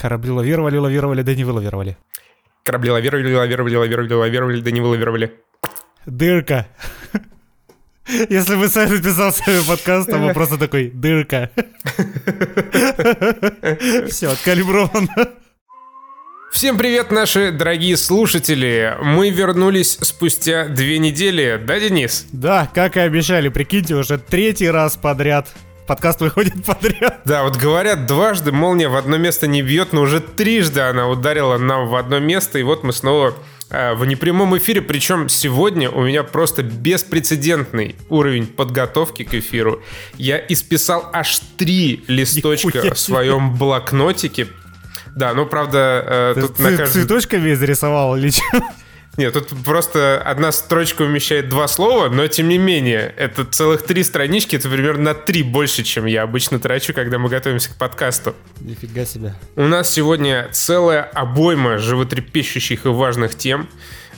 Корабли лавировали, лавировали, да не вылавировали. Корабли лавировали, лавировали, лавировали, лавировали, да не вылавировали. Дырка. Если бы Сай написал свой подкаст, то бы просто такой «дырка». Все, откалибровано. Всем привет, наши дорогие слушатели! Мы вернулись спустя две недели, да, Денис? Да, как и обещали, прикиньте, уже третий раз подряд подкаст выходит подряд. Да, вот говорят, дважды молния в одно место не бьет, но уже трижды она ударила нам в одно место, и вот мы снова э, в непрямом эфире, причем сегодня у меня просто беспрецедентный уровень подготовки к эфиру. Я исписал аж три листочка в своем блокнотике, да, ну правда, э, тут на каждом... Цветочками изрисовал или что? Нет, тут просто одна строчка умещает два слова, но тем не менее, это целых три странички, это примерно на три больше, чем я обычно трачу, когда мы готовимся к подкасту. Нифига себе. У нас сегодня целая обойма животрепещущих и важных тем.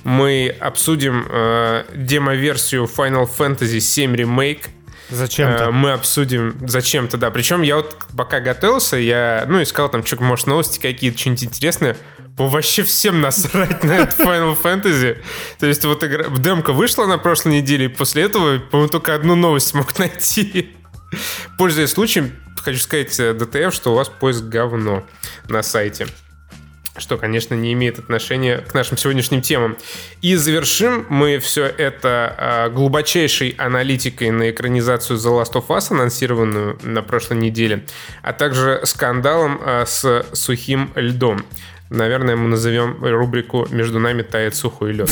Мы обсудим э, демо-версию Final Fantasy VII Remake, Зачем-то. Э, мы обсудим зачем-то, да. Причем я вот пока готовился, я, ну, искал там, что, может, новости какие-то, что-нибудь интересное. Вообще всем насрать на это Final Fantasy. То есть вот игра, демка вышла на прошлой неделе, и после этого, по-моему, только одну новость мог найти. Пользуясь случаем, хочу сказать э, ДТФ, что у вас поиск говно на сайте что, конечно, не имеет отношения к нашим сегодняшним темам. И завершим мы все это а, глубочайшей аналитикой на экранизацию The Last of Us, анонсированную на прошлой неделе, а также скандалом а, с сухим льдом. Наверное, мы назовем рубрику «Между нами тает сухой лед».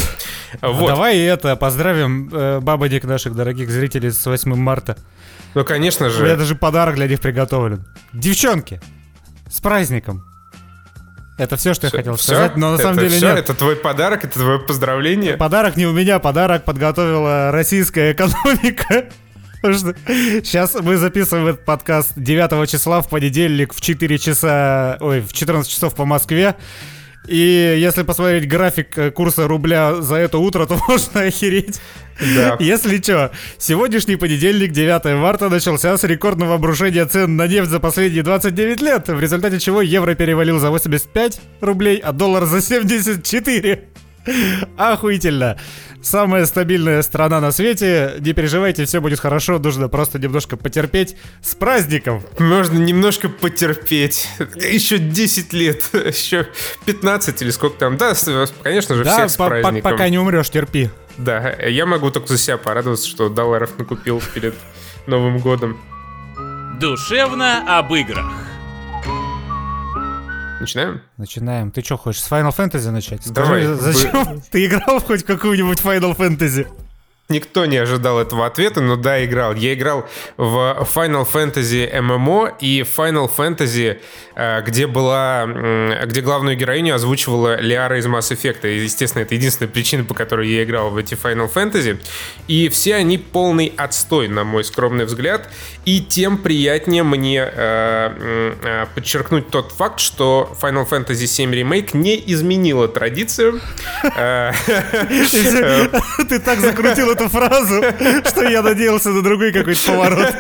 Вот. Давай это, поздравим э, бабадик наших дорогих зрителей с 8 марта. Ну, конечно же. У меня даже подарок для них приготовлен. Девчонки, с праздником! Это все, что все, я хотел все? сказать, но на это самом деле все? нет. Это твой подарок, это твое поздравление? Подарок не у меня, подарок подготовила российская экономика. Сейчас мы записываем этот подкаст 9 числа в понедельник в 4 часа, ой, в 14 часов по Москве. И если посмотреть график э, курса рубля за это утро, то можно охереть. Да. Если что, сегодняшний понедельник, 9 марта, начался с рекордного обрушения цен на нефть за последние 29 лет, в результате чего евро перевалил за 85 рублей, а доллар за 74. Охуительно. Самая стабильная страна на свете. Не переживайте, все будет хорошо. Нужно просто немножко потерпеть. С праздником! Можно немножко потерпеть. Еще 10 лет. Еще 15 или сколько там. Да, конечно же, да, всех с праздником. пока не умрешь, терпи. Да, я могу только за себя порадоваться, что долларов накупил перед Новым годом. Душевно об играх. Начинаем? Начинаем. Ты что, хочешь с Final Fantasy начать? Скажи, Давай. зачем ты играл в хоть какую-нибудь Final Fantasy? Никто не ожидал этого ответа, но да, играл. Я играл в Final Fantasy MMO и Final Fantasy, э, где была, где главную героиню озвучивала Лиара из Mass Effect. И, естественно, это единственная причина, по которой я играл в эти Final Fantasy. И все они полный отстой, на мой скромный взгляд. И тем приятнее мне э, э, подчеркнуть тот факт, что Final Fantasy VII Remake не изменила традицию. Ты так закрутил эту фразу, что я надеялся на другой какой-то поворот.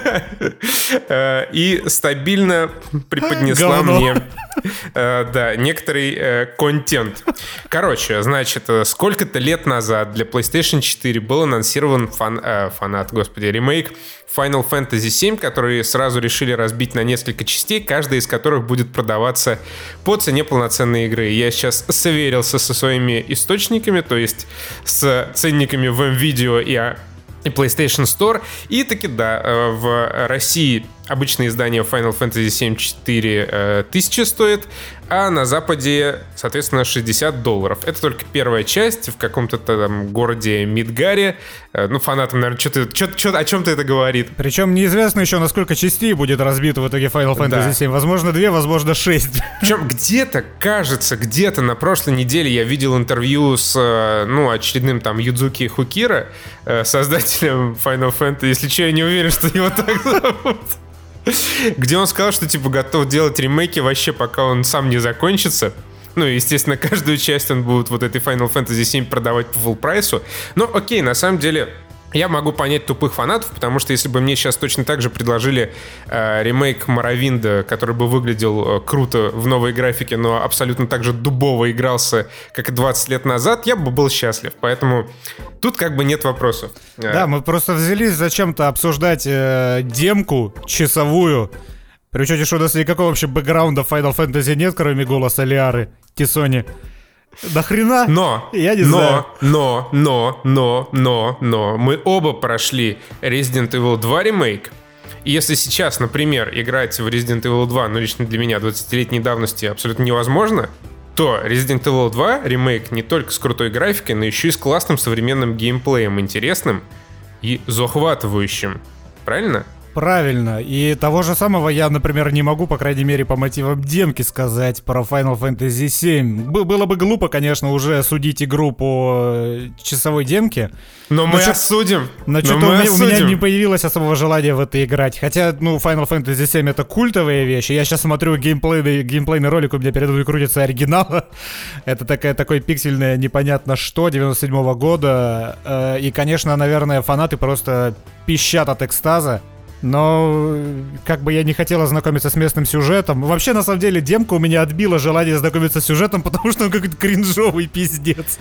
Э, и стабильно преподнесла мне э, да, некоторый э, контент. Короче, значит, сколько-то лет назад для PlayStation 4 был анонсирован фан, фанат, господи, ремейк Final Fantasy VII, которые сразу решили разбить на несколько частей, каждая из которых будет продаваться по цене полноценной игры. Я сейчас сверился со своими источниками, то есть с ценниками в MVideo и и PlayStation Store. И таки, да, э, в России обычное издание Final Fantasy VII 4 э, тысячи стоит, а на Западе, соответственно, 60 долларов. Это только первая часть в каком-то там городе Мидгаре. Э, ну, фанатам, наверное, что-то, что, что, о чем-то это говорит. Причем неизвестно еще, насколько частей будет разбито в итоге Final Fantasy да. 7. Возможно, две, возможно, шесть. Причем где-то, кажется, где-то на прошлой неделе я видел интервью с, э, ну, очередным там Юдзуки Хукира, э, создателем Final Fantasy. Если что, я не уверен, что его так зовут. Где он сказал, что типа готов делать ремейки вообще, пока он сам не закончится. Ну, естественно, каждую часть он будет вот этой Final Fantasy 7 продавать по full прайсу. Но окей, на самом деле, Я могу понять тупых фанатов, потому что если бы мне сейчас точно так же предложили э, ремейк Моровинда, который бы выглядел э, круто в новой графике, но абсолютно так же дубово игрался, как и 20 лет назад, я бы был счастлив. Поэтому тут как бы нет вопросов. Э, Да, мы просто взялись зачем-то обсуждать э, демку часовую. При учете, что у нас никакого вообще бэкграунда Final Fantasy нет, кроме голоса Лиары, Тисони. Да хрена? Но, Я не но, знаю. но, но, но, но, но, мы оба прошли Resident Evil 2 ремейк. И если сейчас, например, играть в Resident Evil 2, ну лично для меня 20-летней давности абсолютно невозможно, то Resident Evil 2 ремейк не только с крутой графикой, но еще и с классным современным геймплеем, интересным и захватывающим. Правильно? Правильно. И того же самого я, например, не могу, по крайней мере, по мотивам демки сказать про Final Fantasy VII. Б- было бы глупо, конечно, уже судить игру по э, часовой демке. Но мы чё- осудим. Но Но что-то у, меня- у меня не появилось особого желания в это играть. Хотя, ну, Final Fantasy VII это культовая вещь. Я сейчас смотрю геймплейный, геймплейный ролик, у меня передо мной крутится оригинал. это такая, такой пиксельное непонятно что 97 года. Э, И, конечно, наверное, фанаты просто пищат от экстаза. Но э, как бы я не хотел ознакомиться с местным сюжетом. Вообще, на самом деле, демка у меня отбила желание знакомиться с сюжетом, потому что он какой-то кринжовый пиздец.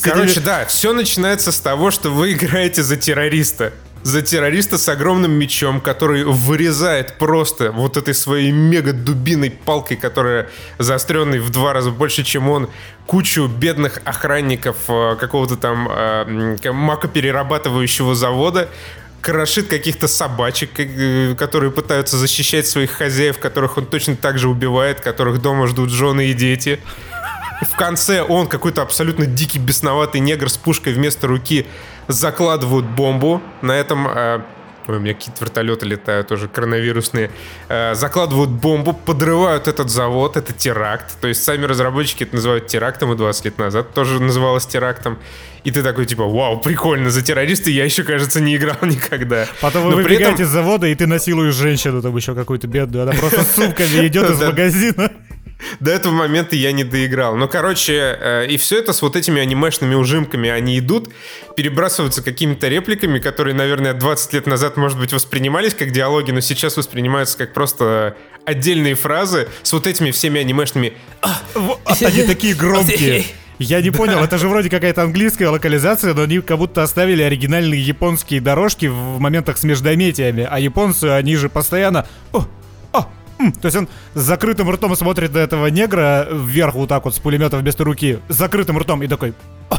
Короче, да, все начинается с того, что вы играете за террориста. За террориста с огромным мечом, который вырезает просто вот этой своей мега-дубиной палкой, которая заостренной в два раза больше, чем он, кучу бедных охранников э, какого-то там э, макоперерабатывающего завода, крошит каких-то собачек, э, которые пытаются защищать своих хозяев, которых он точно так же убивает, которых дома ждут жены и дети. В конце он, какой-то абсолютно дикий, бесноватый негр с пушкой вместо руки, закладывают бомбу. На этом... э, Ой, у меня какие-то вертолеты летают тоже, коронавирусные. Э, закладывают бомбу, подрывают этот завод, это теракт. То есть сами разработчики это называют терактом, и 20 лет назад тоже называлось терактом. И ты такой, типа, вау, прикольно, за террориста я еще, кажется, не играл никогда. Потом вы Но при этом- выбегаете из завода, и ты насилуешь женщину, там еще какую-то бедную. Она просто с сумками идет из магазина. До этого момента я не доиграл. Ну, короче, э, и все это с вот этими анимешными ужимками, они идут, перебрасываются какими-то репликами, которые, наверное, 20 лет назад, может быть, воспринимались как диалоги, но сейчас воспринимаются как просто отдельные фразы с вот этими всеми анимешными Вот, Они такие громкие. Я не понял, это же вроде какая-то английская локализация, но они как будто оставили оригинальные японские дорожки в моментах с междометиями, а японцы, они же постоянно... «О, о, м». То есть он с закрытым ртом смотрит на этого негра вверх вот так вот с пулемета вместо руки, с закрытым ртом и такой... «О,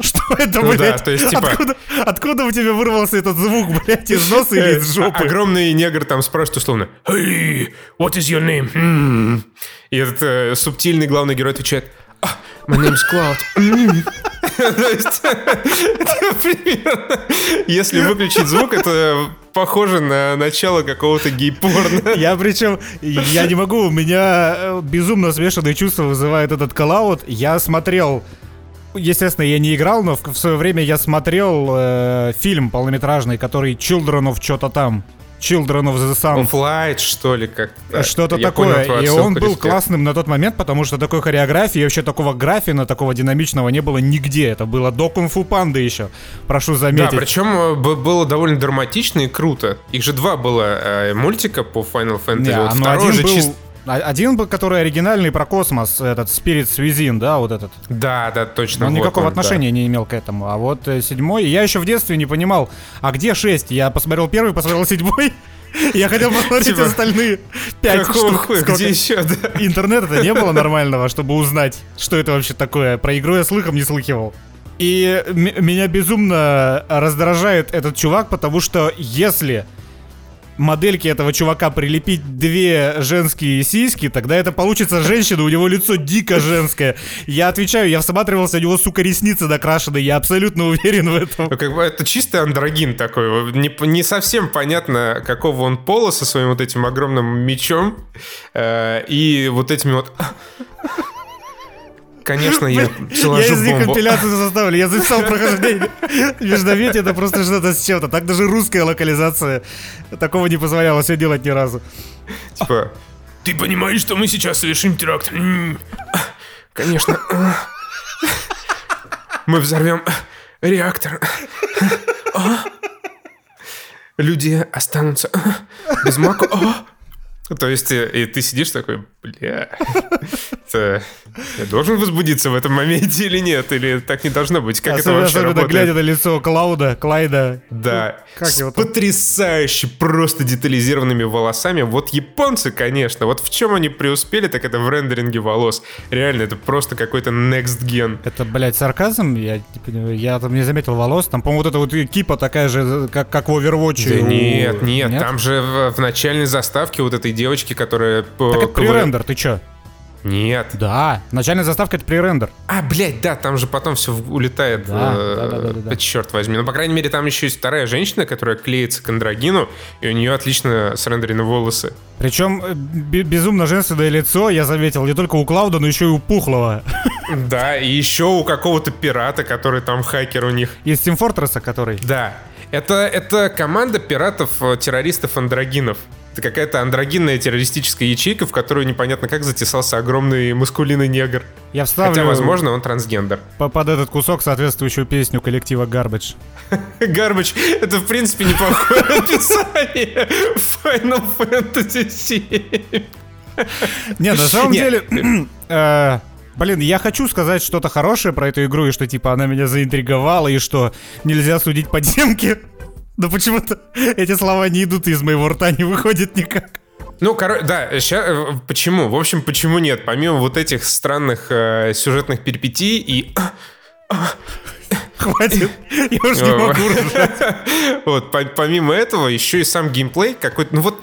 Что это, Ну да, блядь? то есть, типа- откуда, откуда у тебя вырвался этот звук, блядь, из носа или из Э, жопы? Огромный негр там спрашивает условно «Hey, what is your name?» «М». И этот э, субтильный главный герой отвечает «А, My name is Cloud». Если выключить звук, это похоже на начало какого-то гей-порно. Я причем, я не могу, у меня э, безумно смешанные чувства вызывает этот коллаут. Я смотрел, естественно, я не играл, но в, в свое время я смотрел э, фильм полнометражный, который Children of что-то там. Children of the Sun. Off-light, что ли, как Что-то понял такое. твою и он был классным на тот момент, потому что такой хореографии и вообще такого графина, такого динамичного не было нигде. Это было до кунг-фу панды еще. Прошу Да, заметить. причем э, было довольно драматично и круто. Их же два было э, мультика по Final Fantasy. Не, вот ну, второй один же был, чис- а- один был, который оригинальный про космос, этот Spirits Within, да, вот этот. Да, да, точно. Он вот никакого он, да. отношения не имел к этому. А вот э, седьмой, я еще в детстве не понимал, а где шесть? Я посмотрел первый, посмотрел седьмой. Я хотел посмотреть Типа, остальные пять штук. Сколько? Где еще, да? Интернета-то не было нормального, чтобы узнать, что это вообще такое. Про игру я слыхом не слыхивал. И меня безумно раздражает этот чувак, потому что если модельке этого чувака прилепить две женские сиськи, тогда это получится женщина, у него лицо дико женское. Я отвечаю, я всматривался, у него, сука, ресницы накрашены, я абсолютно уверен в этом. Ну, как бы это чистый андрогин такой. Не, не совсем понятно, какого он пола со своим вот этим огромным мечом э, и вот этими вот... Конечно, я Я заложу из них компиляцию составлю, я записал прохождение. Междометие это просто что-то с чем-то. Так даже русская локализация такого не позволяла себе делать ни разу. Типа, ты понимаешь, что мы сейчас совершим теракт? Конечно. Мы взорвем реактор. Люди останутся без маку. То есть, и, и ты сидишь такой, бля, это, я должен возбудиться в этом моменте или нет? Или так не должно быть? Как особенно, это вообще особенно работает? глядя на лицо Клауда, Клайда. Да, Как с его там? потрясающе просто детализированными волосами. Вот японцы, конечно, вот в чем они преуспели, так это в рендеринге волос. Реально, это просто какой-то next gen. Это, блядь, сарказм? Я, я там не заметил волос. Там, по-моему, вот эта вот кипа такая же, как, как в Overwatch. Да у- нет, нет, там же в, в начальной заставке вот этой девочки, которая... Так это пререндер, ты чё? Нет. Да, начальная заставка это пререндер. А, блядь, да, там же потом все улетает. Да, э, да, да, да, да, да. Черт возьми. Ну, по крайней мере, там еще есть вторая женщина, которая клеится к андрогину, и у нее отлично срендерены волосы. Причем э, бе- безумно женственное лицо, я заметил, не только у Клауда, но еще и у Пухлого. Да, и еще у какого-то пирата, который там хакер у них. Из Team Fortress, который... Да. Это, это команда пиратов-террористов-андрогинов. Это какая-то андрогинная террористическая ячейка, в которую непонятно как затесался огромный маскулинный негр. Я вставлю Хотя, возможно, он трансгендер. по- под этот кусок соответствующую песню коллектива Garbage. Гарбач, это в принципе неплохое описание Final Fantasy VII. Не, на самом деле... э, Блин, я хочу сказать что-то хорошее про эту игру, и что, типа, она меня заинтриговала, и что нельзя судить по демке. Но почему-то эти слова не идут из моего рта, не выходит никак. Ну, короче, да, ща- э, почему? В общем, почему нет? Помимо вот этих странных э, сюжетных перипетий и... Хватит, я уж не могу. Вот, по- помимо этого, еще и сам геймплей какой-то... Ну вот,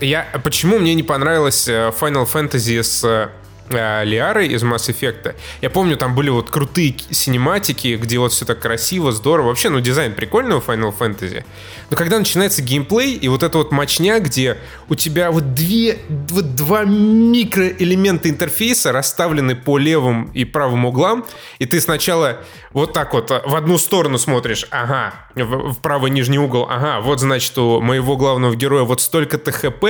я... Почему мне не понравилось э, Final Fantasy с э, Лиарой из Mass Effect? Я помню, там были вот крутые синематики, где вот все так красиво, здорово. Вообще, ну, дизайн прикольный у Final Fantasy. Но когда начинается геймплей, и вот эта вот мочня, где у тебя вот две, вот два микроэлемента интерфейса расставлены по левым и правым углам, и ты сначала вот так вот а, в одну сторону смотришь, ага, в, в правый нижний угол, ага, вот значит у моего главного героя вот столько-то хп,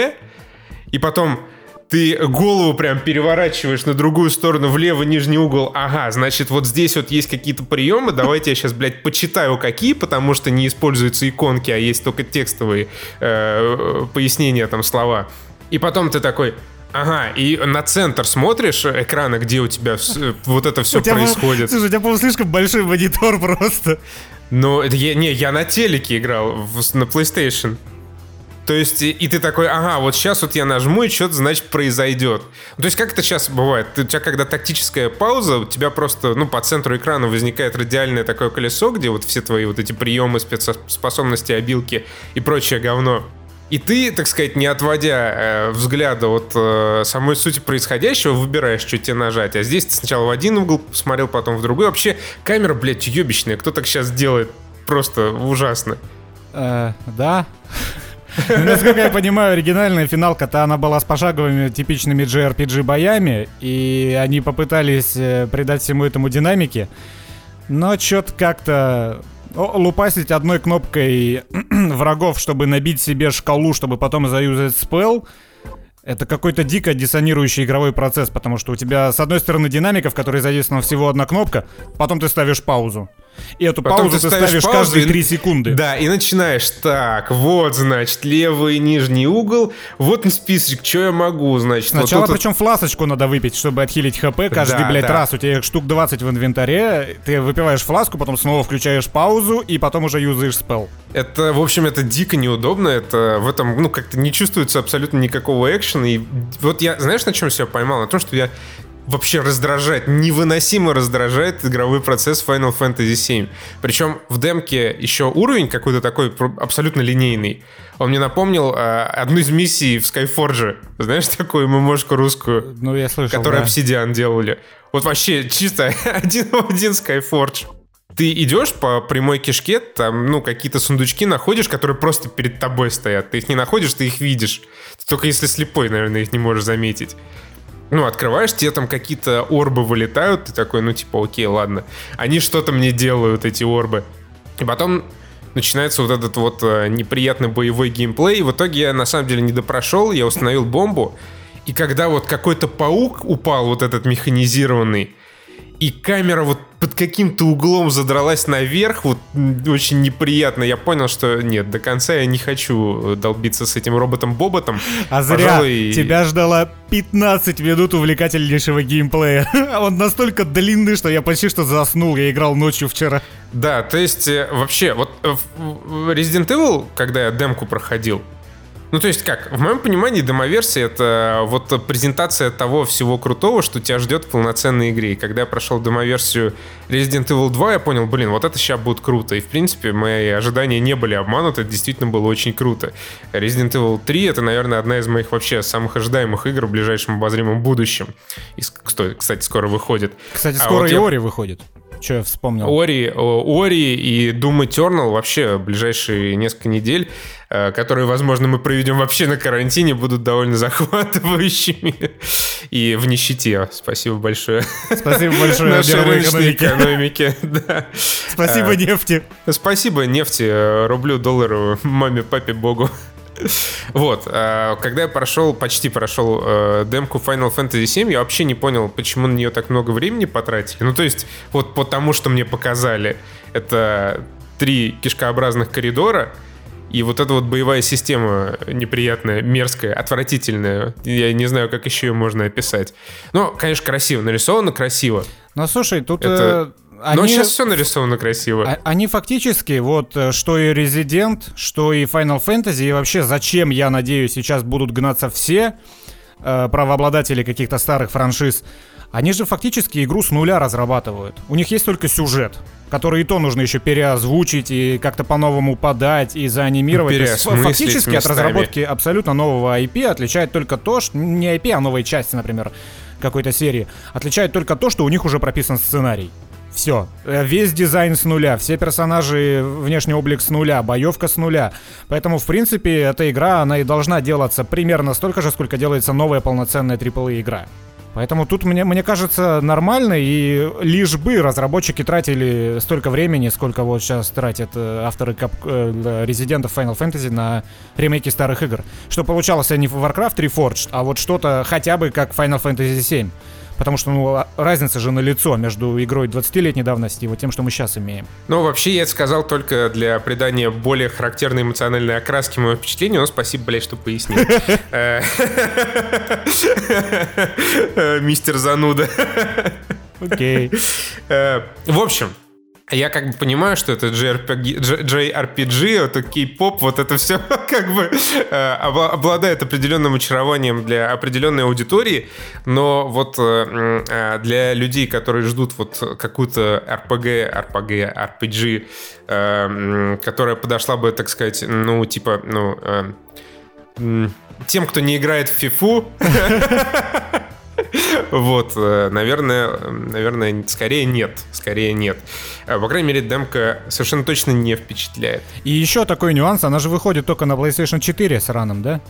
и потом ты голову прям переворачиваешь на другую сторону, в левый нижний угол. Ага, значит, вот здесь вот есть какие-то приемы. Давайте я сейчас, блядь, почитаю какие, потому что не используются иконки, а есть только текстовые э, пояснения, там, слова. И потом ты такой, ага, и на центр смотришь экрана, где у тебя вот это все происходит. Слушай, у тебя, по-моему, слишком большой монитор просто. Но это я, не, я на телеке играл, в- на PlayStation. То есть, и, ты такой, ага, вот сейчас вот я нажму, и что-то, значит, произойдет. То есть, как это сейчас бывает? Ты- у тебя, когда тактическая пауза, у тебя просто, ну, по центру экрана возникает радиальное такое колесо, где вот все твои вот эти приемы, спецспособности, обилки и прочее говно. И ты, так сказать, не отводя э, взгляда от э, самой сути происходящего, выбираешь, что тебе нажать. А здесь ты сначала в один угол посмотрел, потом в другой. Вообще, камера, блядь, ебищная. Кто так сейчас делает? Просто ужасно. Э, да. Насколько я понимаю, оригинальная финалка-то она была с пошаговыми типичными JRPG боями, и они попытались э, придать всему этому динамики, но что-то как-то лупасить одной кнопкой врагов, чтобы набить себе шкалу, чтобы потом заюзать спел, это какой-то дико диссонирующий игровой процесс, потому что у тебя с одной стороны динамика, в которой задействована всего одна кнопка, потом ты ставишь паузу. И эту Потом паузу ты ты ставишь ставишь паузу каждые и- 3 секунды. Да, и начинаешь так, вот, значит, левый нижний угол, вот он списочек, что я могу, значит. вот Сначала тут вот- причем фласочку надо выпить, чтобы отхилить хп каждый, Да, блядь, да. раз. У тебя их штук 20 в инвентаре, ты выпиваешь фласку, потом снова включаешь паузу, и потом уже юзаешь спел. Это, в общем, это дико неудобно, это в этом, ну, как-то не чувствуется абсолютно никакого экшена, и вот я, знаешь, на чем себя поймал? На том, что я вообще раздражает, невыносимо раздражает игровой процесс Final Fantasy VII. Причем в демке еще уровень какой-то такой абсолютно линейный. Он мне напомнил э, одну из миссий в Skyforge. Знаешь, такую ММОшку русскую, Ну, я слышал, которую да. Obsidian делали. Вот вообще чисто один в один Skyforge. Ты идешь по прямой кишке, там, ну, какие-то сундучки находишь, которые просто перед тобой стоят. Ты их не находишь, ты их видишь. Только если слепой, наверное, их не можешь заметить. Ну, открываешь, тебе там какие-то орбы вылетают, ты такой, ну, типа, окей, ладно. Они что-то мне делают, эти орбы. И потом начинается вот этот вот э, неприятный боевой геймплей. И в итоге я, на самом деле, не допрошел, я установил бомбу. И когда вот какой-то паук упал, вот этот механизированный, и камера вот под каким-то углом задралась наверх, вот очень неприятно. Я понял, что нет, до конца я не хочу долбиться с этим роботом-боботом. А зря Пожалуй... тебя ждала 15 минут увлекательнейшего геймплея. Он настолько длинный, что я почти что заснул, я играл ночью вчера. Да, то есть э, вообще, вот э, Resident Evil, когда я демку проходил, ну, то есть как, в моем понимании демоверсия — это вот презентация того всего крутого, что тебя ждет в полноценной игре. И когда я прошел демоверсию Resident Evil 2, я понял, блин, вот это сейчас будет круто. И, в принципе, мои ожидания не были обмануты, это действительно было очень круто. Resident Evil 3 — это, наверное, одна из моих вообще самых ожидаемых игр в ближайшем обозримом будущем. И, кстати, скоро выходит. Кстати, а скоро а вот и я... Выходит. Что я вспомнил? Ори, Ори и Doom Eternal вообще ближайшие несколько недель, э, которые, возможно, мы проведем вообще на карантине, будут довольно захватывающими. И в нищете. Спасибо большое. Спасибо большое нашей рыночной экономике. Да. Спасибо э, нефти. Спасибо нефти, э, рублю, доллару, маме, папе, богу. Вот, э, когда я прошел, почти прошел э, демку Final Fantasy VII, я вообще не понял, почему на нее так много времени потратили. Ну, то есть, вот потому что мне показали, это три кишкообразных коридора, и вот эта вот боевая система неприятная, мерзкая, отвратительная, я не знаю, как еще ее можно описать. Но, конечно, красиво, нарисовано красиво. Ну, слушай, тут... Это... Э они, Но сейчас все нарисовано красиво. А, они фактически, вот, э, что и Resident, что и Final Fantasy, и вообще зачем, я надеюсь, сейчас будут гнаться все э, правообладатели каких-то старых франшиз, они же фактически игру с нуля разрабатывают. У них есть только сюжет, который и то нужно еще переозвучить и как-то по-новому подать и заанимировать. есть, фактически от разработки абсолютно нового IP отличает только то, что не IP, а новой части, например, какой-то серии, отличает только то, что у них уже прописан сценарий. Все. Э, весь дизайн с нуля, все персонажи, внешний облик с нуля, боевка с нуля. Поэтому, в принципе, эта игра, она и должна делаться примерно столько же, сколько делается новая полноценная AAA игра. Поэтому тут мне, мне кажется нормально, и лишь бы разработчики тратили столько времени, сколько вот сейчас тратят э, авторы кап, э, резидентов Final Fantasy на ремейки старых игр. Что получалось не Warcraft Reforged, а вот что-то хотя бы как Final Fantasy 7. Потому что, ну, а, разница же на лицо между игрой 20-летней давности и вот тем, что мы сейчас имеем. Ну, вообще, я это сказал только для придания более характерной эмоциональной окраски моего впечатления, но спасибо, блядь, что пояснил. Э, мистер Зануда. Окей. Э, в общем, я как бы понимаю, что это JRPG, JRPG это кей-поп, вот это все как бы э, обладает определенным очарованием для определенной аудитории, но вот э, э, для людей, которые ждут вот какую-то RPG, RPG, RPG, э, которая подошла бы, так сказать, ну, типа, ну, э, тем, кто не играет в фифу, Вот, э, наверное, наверное, скорее нет, скорее нет. Э, по крайней мере, демка совершенно точно не впечатляет. И еще такой нюанс, она же выходит только на PlayStation 4 с раном, да?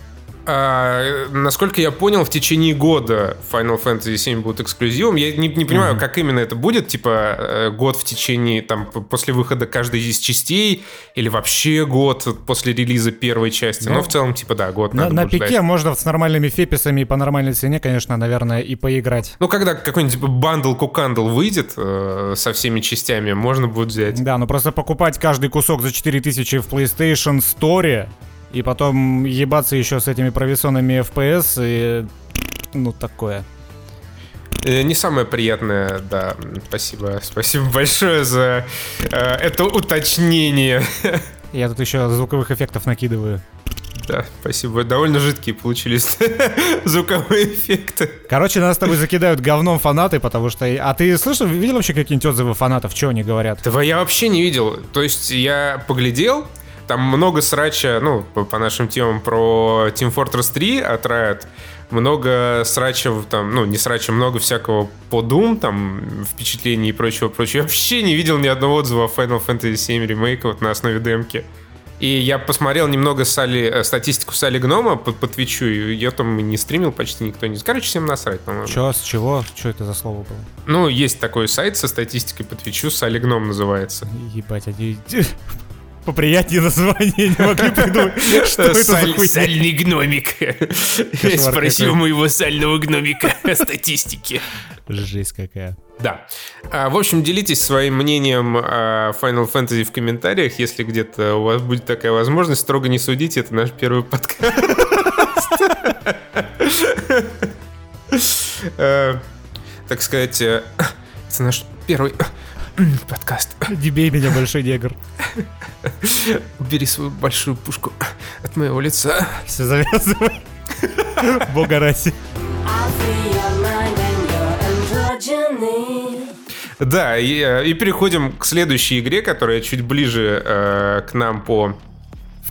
А, насколько я понял, в течение года Final Fantasy VII будет эксклюзивом. Я не, не понимаю, mm-hmm. как именно это будет. Типа э, год в течение, там, после выхода каждой из частей, или вообще год после релиза первой части. Ну, Но в целом, типа, да, год на, на пике ждать. можно с нормальными FPS ами и по нормальной цене, конечно, наверное, и поиграть. Ну, когда какой-нибудь типа, bundle кукандл выйдет э, со всеми частями, можно будет взять. Да, но просто покупать каждый кусок за 4000 в PlayStation Store и потом ебаться еще с этими провисонными FPS и... Ну, такое. Э, не самое приятное, да. Спасибо. Спасибо большое за э, это уточнение. Я тут еще звуковых эффектов накидываю. Да, спасибо. Довольно жидкие получились звуковые эффекты. Короче, нас с тобой закидают говном фанаты, потому что... А ты слышал, видел вообще какие-нибудь отзывы фанатов, что они говорят? Да я вообще не видел. То есть я поглядел, там много срача, ну, по, по нашим темам про Team Fortress 3 от Riot. Много срача, там, ну, не срача, много всякого по Doom, там, впечатлений и прочего, прочего. Я вообще не видел ни одного отзыва Final Fantasy 7 ремейка вот на основе демки. И я посмотрел немного Сали, э, статистику Сали Гнома по, по Твичу, и я там не стримил почти никто не... Короче, всем насрать, по-моему. Чё, с чего? Что это за слово было? Ну, есть такой сайт со статистикой по Твичу, Сали Гном называется. Ебать, они... Поприятнее название не могли придумать. Что это за хуйня? Сальный гномик. Спроси какой. у моего сального гномика о статистике. Жесть какая. Да. А, В общем, делитесь своим мнением о Final Fantasy в комментариях, если где-то у вас будет такая возможность. Строго не судите, это наш первый подкаст. Э, Так сказать, э, это наш первый подкаст. Не бей меня, большой негр. Убери свою большую пушку от моего лица. Все завязывай. Бога androgyny. Да, и, э, и переходим к следующей игре, которая чуть ближе э, к нам по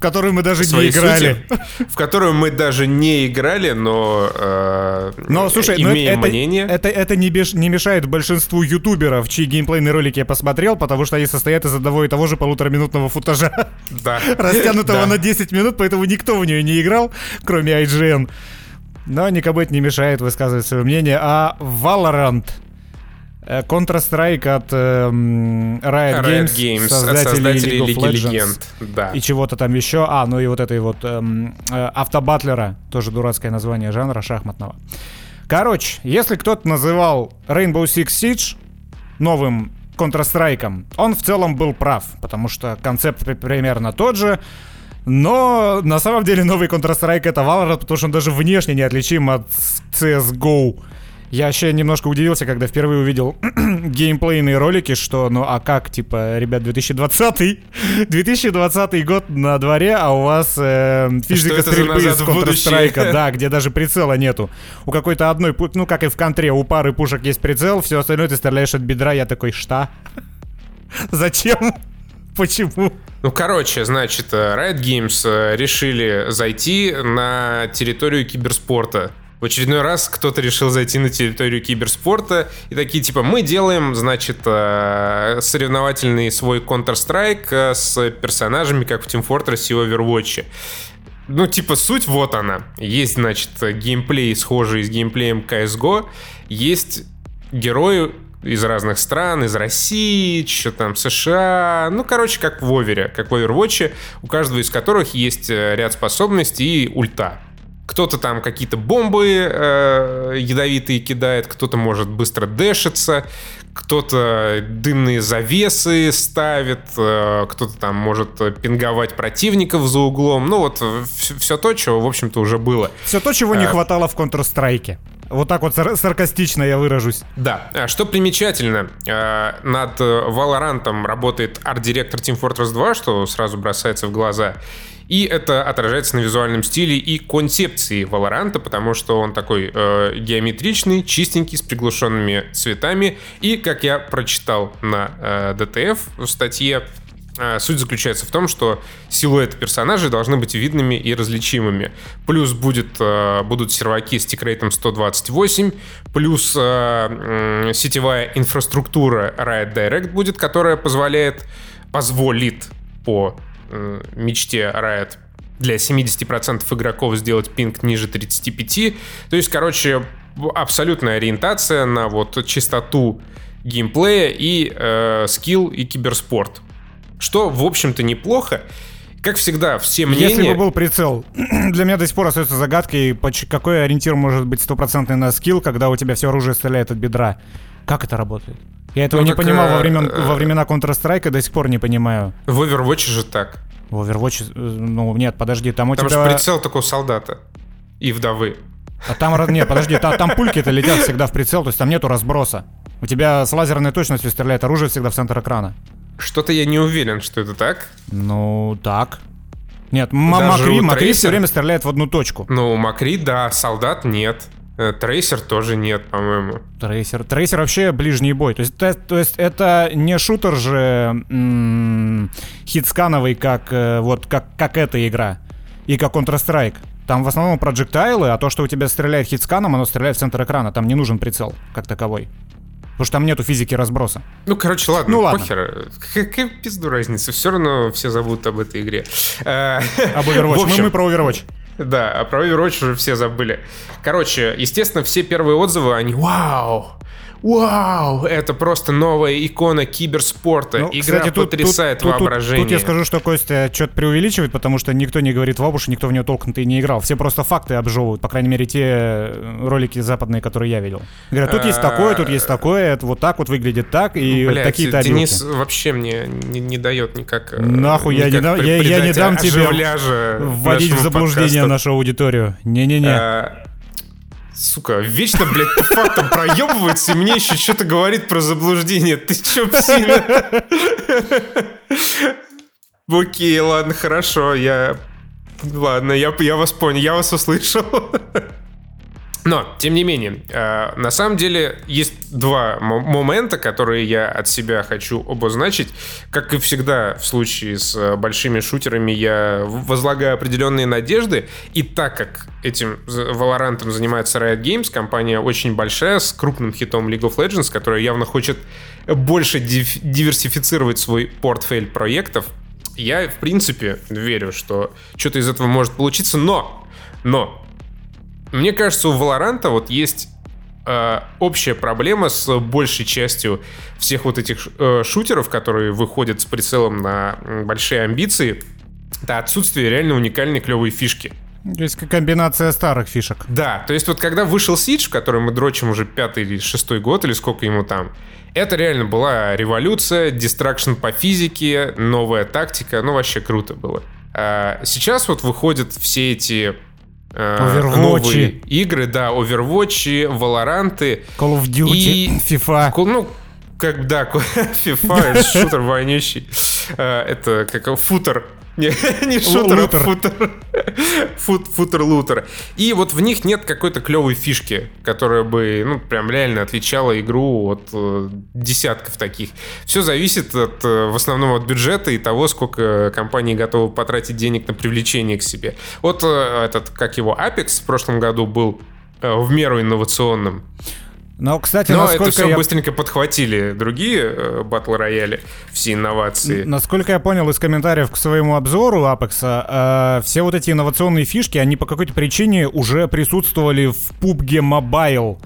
которую мы даже не играли. сути, в которую мы даже не играли, но, э, Но, слушай, ну, имеем это, мнение. Это, это не, беш- не мешает большинству ютуберов, чьи геймплейные ролики я посмотрел, потому что они состоят из одного и того же полутораминутного футажа, Да. растянутого Да. на 10 минут, поэтому никто в нее не играл, кроме IGN. Но никому это не мешает высказывать свое мнение. А Valorant, Counter-Strike от эм, Riot, Riot Games, Games, создателей создателей League of Лиги Legends. Легенд. Да. И чего-то там еще. А, ну и вот этой вот эм, э, автобатлера, тоже дурацкое название жанра шахматного. Короче, если кто-то называл Rainbow Six Siege новым Counter-Strike, он в целом был прав, потому что концепт при- примерно тот же. Но на самом деле новый Counter-Strike это Valorant, потому что он даже внешне неотличим от CSGO. Я вообще немножко удивился, когда впервые увидел геймплейные ролики, что, ну а как, типа, ребят, 2020 2020 год на дворе, а у вас э, физика стрельбы из? Counter-Strike, да, где даже прицела нету. У какой-то одной, ну как и в контре, у пары пушек есть прицел, все остальное ты стреляешь от бедра, я такой, что? Зачем? Почему? Ну, короче, значит, э, Riot Games э, решили зайти на территорию киберспорта. В очередной раз кто-то решил зайти на территорию киберспорта и такие типа мы делаем, значит, э, соревновательный свой Counter-Strike э, с персонажами, как в Team Fortress и Overwatch. Ну, типа, суть вот она. Есть, значит, геймплей, схожий с геймплеем CSGO. Есть герои из разных стран, из России, что там, США. Ну, короче, как в Овере, как в Overwatch, у каждого из которых есть э, ряд способностей и ульта. Кто-то там какие-то бомбы э, ядовитые кидает, кто-то может быстро дэшиться, кто-то дымные завесы ставит, э, кто-то там может э, пинговать противников за углом. Ну вот все, то, чего, в общем-то, уже было. Все то, чего не А. хватало в Counter-Strike. Вот так вот сар- саркастично я выражусь. Да, А что примечательно, э, над э, Valorant работает арт-директор Team Fortress 2, что сразу бросается в глаза. И это отражается на визуальном стиле и концепции Valorant, потому что он такой э, геометричный, чистенький, с приглушенными цветами. И, как я прочитал на э, DTF в статье, суть заключается в том, что силуэты персонажей должны быть видными и различимыми. Плюс будет, э, будут серваки с тикрейтом 128, плюс э, сетевая инфраструктура Riot Direct будет, которая позволяет, позволит по э, мечте Riot для 70% игроков сделать пинг ниже 35. То есть, короче, абсолютная ориентация на вот чистоту геймплея и э, скилл и киберспорт. Что, в общем-то, неплохо. Как всегда, все мнения... Если бы был прицел, для меня до сих пор остается загадкой, какой ориентир может быть стопроцентный на скилл, когда у тебя все оружие стреляет от бедра. Как это работает? Я этого Ну, не как, понимал во, э, времен, э, во времена Counter-Strike, до сих пор не понимаю. В Overwatch же так. В Overwatch, э, ну нет, подожди, там у Там же тебя... прицел такой солдата и вдовы. А там, нет, подожди, та- там пульки-то летят всегда в прицел, то есть там нету разброса. У тебя с лазерной точностью стреляет оружие всегда в центр экрана. Что-то я не уверен, что это так. Ну, так. Нет, Макри, Макри все время стреляет в одну точку. Ну, Макри, да, солдат нет. Э, Трейсер тоже нет, по-моему. Трейсер. Трейсер вообще ближний бой. То есть, то, то есть это не шутер же хитскановый, как э, вот как, как эта игра. И как Counter-Strike. Там в основном проджектайлы, а то, что у тебя стреляет хитсканом, оно стреляет в центр экрана. Там не нужен прицел, как таковой. Потому что там нету физики разброса. Ну, короче, ладно, Ну, ладно. похер. Какая пизду разница? Все равно все забудут об этой игре. Э, Об Overwatch. в общем, мы, мы про Overwatch. Да, а про Overwatch уже все забыли. Короче, естественно, все первые отзывы, они «Вау! Вау, это просто новая икона киберспорта. Ну, Игра кстати, тут- потрясает тут- тут- воображение. Тут я скажу, что Костя что-то преувеличивает, потому что никто не говорит обуш, никто в нее толком-то и не играл. Все просто факты обжевывают, по крайней мере, те э, ролики западные, которые я видел. Говорят, тут есть такое, тут есть такое, это вот так вот выглядит так, и Блядь, такие-то обилки. Денис вообще мне не, не дает никак... э, Нахуй я не дам- при- я- я не придать дам тебе Вводить в заблуждение нашу аудиторию. Не-не-не. Сука, вечно, блядь, по фактам проебывается, и мне еще что-то говорит про заблуждение. Ты че, псина? Окей, ладно, хорошо, я... Ладно, я, я вас понял, я вас услышал. Но, тем не менее, э, на самом деле есть два мо- момента, которые я от себя хочу обозначить. Как и всегда в случае с э, большими шутерами, я возлагаю определенные надежды. И так как этим Valorant занимается Riot Games, компания очень большая, с крупным хитом League of Legends, которая явно хочет больше див- диверсифицировать свой портфель проектов, я, в принципе, верю, что что-то из этого может получиться, но, но, мне кажется, у Valorant вот есть э, общая проблема с большей частью всех вот этих э, шутеров, которые выходят с прицелом на большие амбиции. Это отсутствие реально уникальной клевой фишки. То есть комбинация старых фишек. Да, то есть вот когда вышел Siege, в который мы дрочим уже пятый или шестой год, или сколько ему там, это реально была революция, дистракшн по физике, новая тактика, ну вообще круто было. А сейчас вот выходят все эти Overwatch. новые игры, да, Overwatch, Valorant, Call of Duty, И- FIFA. Ну, как, да, FIFA, это шутер вонючий. Э, Это как футер. Не, не шутер, а лутер. футер. Фут, футер-лутер. И вот в них нет какой-то клевой фишки, которая бы, ну, прям реально отличала игру от э, десятков таких. Все зависит от, э, в основном от бюджета и того, сколько компании готовы потратить денег на привлечение к себе. Вот э, этот, как его, Apex в прошлом году был э, в меру инновационным. Но, кстати, Но это насколько все я... быстренько подхватили другие э, батл рояли, все инновации. Насколько я понял из комментариев к своему обзору Apex, э, все вот эти инновационные фишки, они по какой-то причине уже присутствовали в PUBG Mobile.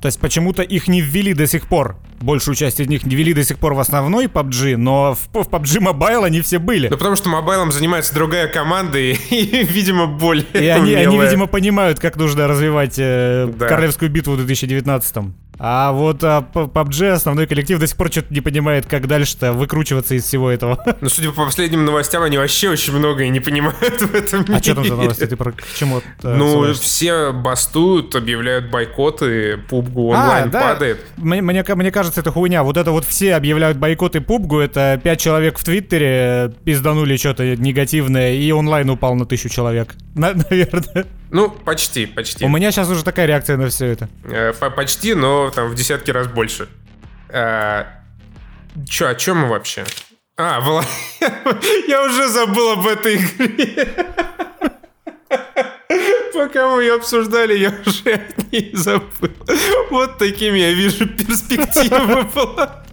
То есть почему-то их не ввели до сих пор. Большую часть из них не ввели до сих пор в основной PUBG, но в, в PUBG Mobile они все были. Ну, потому что мобайлом занимается другая команда и, и, видимо, более И они, они, видимо, понимают, как нужно развивать э, Да. Королевскую битву в 2019 А вот а, PUBG, основной коллектив, до сих пор что-то не понимает, как дальше-то выкручиваться из всего этого. Ну, судя по последним новостям, они вообще очень многое не понимают в этом А что там за мире. новости? Ты про к чему Ну, ссылаешься? все бастуют, объявляют бойкоты, пубгу онлайн А, да. падает. Мне, мне, мне кажется, это хуйня. Вот это вот все объявляют бойкоты пубгу, это пять человек в Твиттере э, пизданули что-то негативное, и онлайн упал на тысячу человек. На- наверное. Ну, почти, почти. У меня сейчас уже такая реакция на все это. Э, по- Почти, но там в десятки раз больше. А, Чё, о чем мы вообще? А, Вала- я уже забыл об этой игре. Пока мы ее обсуждали, я уже о ней забыл. Вот такими я вижу перспективы была.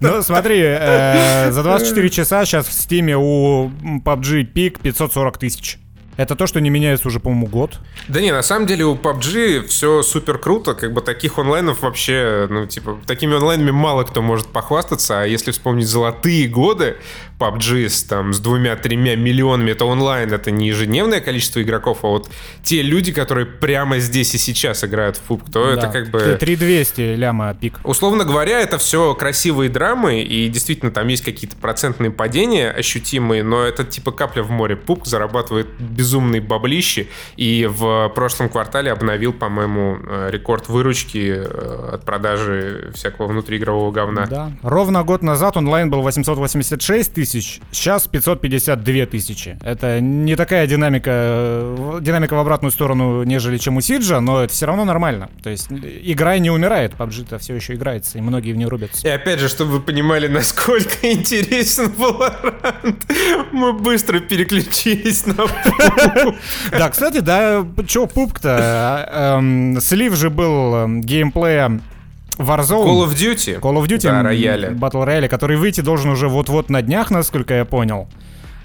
Ну, смотри, э, за 24 часа сейчас в стиме у PUBG пик 540 тысяч. Это то, что не меняется уже, по-моему, год. Да не, на самом деле у PUBG все супер круто, как бы таких онлайнов вообще, ну, типа, такими онлайнами мало кто может похвастаться, а если вспомнить золотые годы PUBG с, там, с двумя-тремя миллионами, это онлайн, это не ежедневное количество игроков, а вот те люди, которые прямо здесь и сейчас играют в PUBG, то это Да. как бы... 3200 ляма пик. Условно говоря, это все красивые драмы, и действительно там есть какие-то процентные падения ощутимые, но это типа капля в море. Пуп зарабатывает безумные баблищи, и в прошлом квартале обновил, по-моему, э, рекорд выручки э, от продажи всякого внутриигрового говна. Да. Ровно год назад онлайн был 886 тысяч, сейчас 552 тысячи. Это не такая динамика, э, динамика в обратную сторону, нежели чем у Сиджа, но это все равно нормально. То есть игра не умирает, PUBG-то все еще играется, и многие в нее рубятся. И опять же, чтобы вы понимали, насколько интересен Valorant, мы быстро переключились на. Да, кстати, да, чё пупк-то? А, эм, Слив же был эм, геймплея Warzone. Call of Duty. Call of Duty Да, м, рояля. Battle Royale, который выйти должен уже вот-вот на днях, насколько я понял.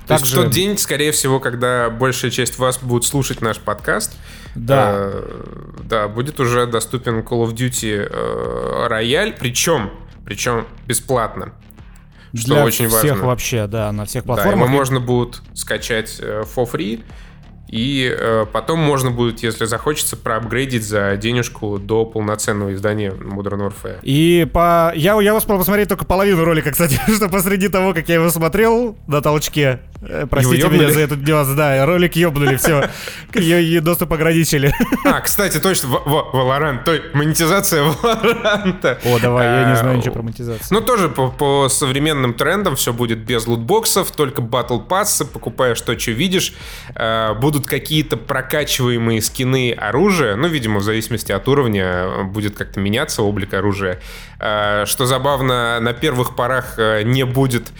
То есть в Также- тот день, скорее всего, когда большая часть вас будет слушать наш подкаст, Да. э, да, будет уже доступен Call of Duty э, Royale, причем, причем бесплатно. Что Для очень всех важно. вообще, да, на всех Да, его платформах. можно будет скачать э, for free, и э, потом можно будет, если захочется, проапгрейдить за денежку до полноценного издания Modern Warfare. И по... Я, я успел посмотреть только половину ролика, кстати, что посреди того, как я его смотрел на толчке, э, простите меня за этот нюанс, да, ролик ёбнули, все, ее доступ ограничили. А, кстати, точно, в- Valorant, то монетизация Valorant. О, давай, я не знаю А, ничего про монетизацию. Ну, тоже по, по современным трендам все будет без лутбоксов, только батл пассы, покупаешь то, что видишь. Э, будут какие-то прокачиваемые скины оружия, ну, видимо, в зависимости от уровня э, будет как-то меняться облик оружия. Э, что забавно, на первых порах э, не будет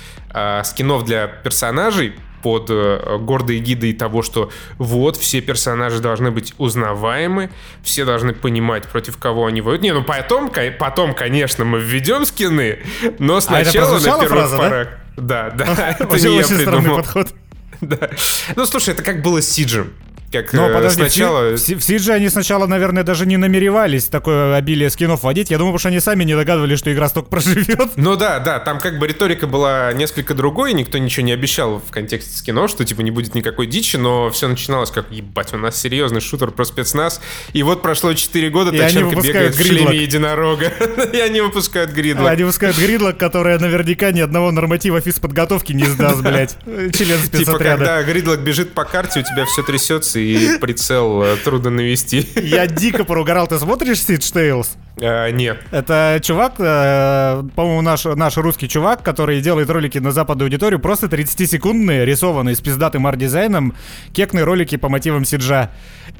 скинов для персонажей, под гордой гидой того, что вот, все персонажи должны быть узнаваемы, все должны понимать, против кого они воюют. Не, ну потом, потом конечно, мы введем скины, но А это сначала на первых фраза, да? порах... Да, да, это Очень, не я придумал. подход. Да. Ну, слушай, это как было с Сиджем. Как Но э, подожди, сначала... в в Сидже они сначала, наверное, даже не намеревались такое обилие скинов вводить. Я думаю, потому что они сами не догадывались, что игра столько проживет. Ну да, да, там как бы риторика была несколько другой, никто ничего не обещал в контексте скинов, что типа не будет никакой дичи, но все начиналось как, ебать, у нас серьезный шутер про спецназ, и вот прошло 4 года, И они Таченко выпускают бегает в шлеме гридлок. единорога, и они выпускают гридлок. Они выпускают гридлок, которая наверняка ни одного норматива физподготовки не сдаст, блядь. Член Типа, спецотряда. когда гридлок бежит по карте, у тебя все трясется, и прицел э, трудно навести. Я дико поругорал. Ты смотришь Siege Tales? Э, Нет. Это чувак, э, по-моему, наш, наш русский чувак, который делает ролики на западную аудиторию, просто 30-секундные, рисованные с пиздатым арт-дизайном, кекные ролики по мотивам Сиджа.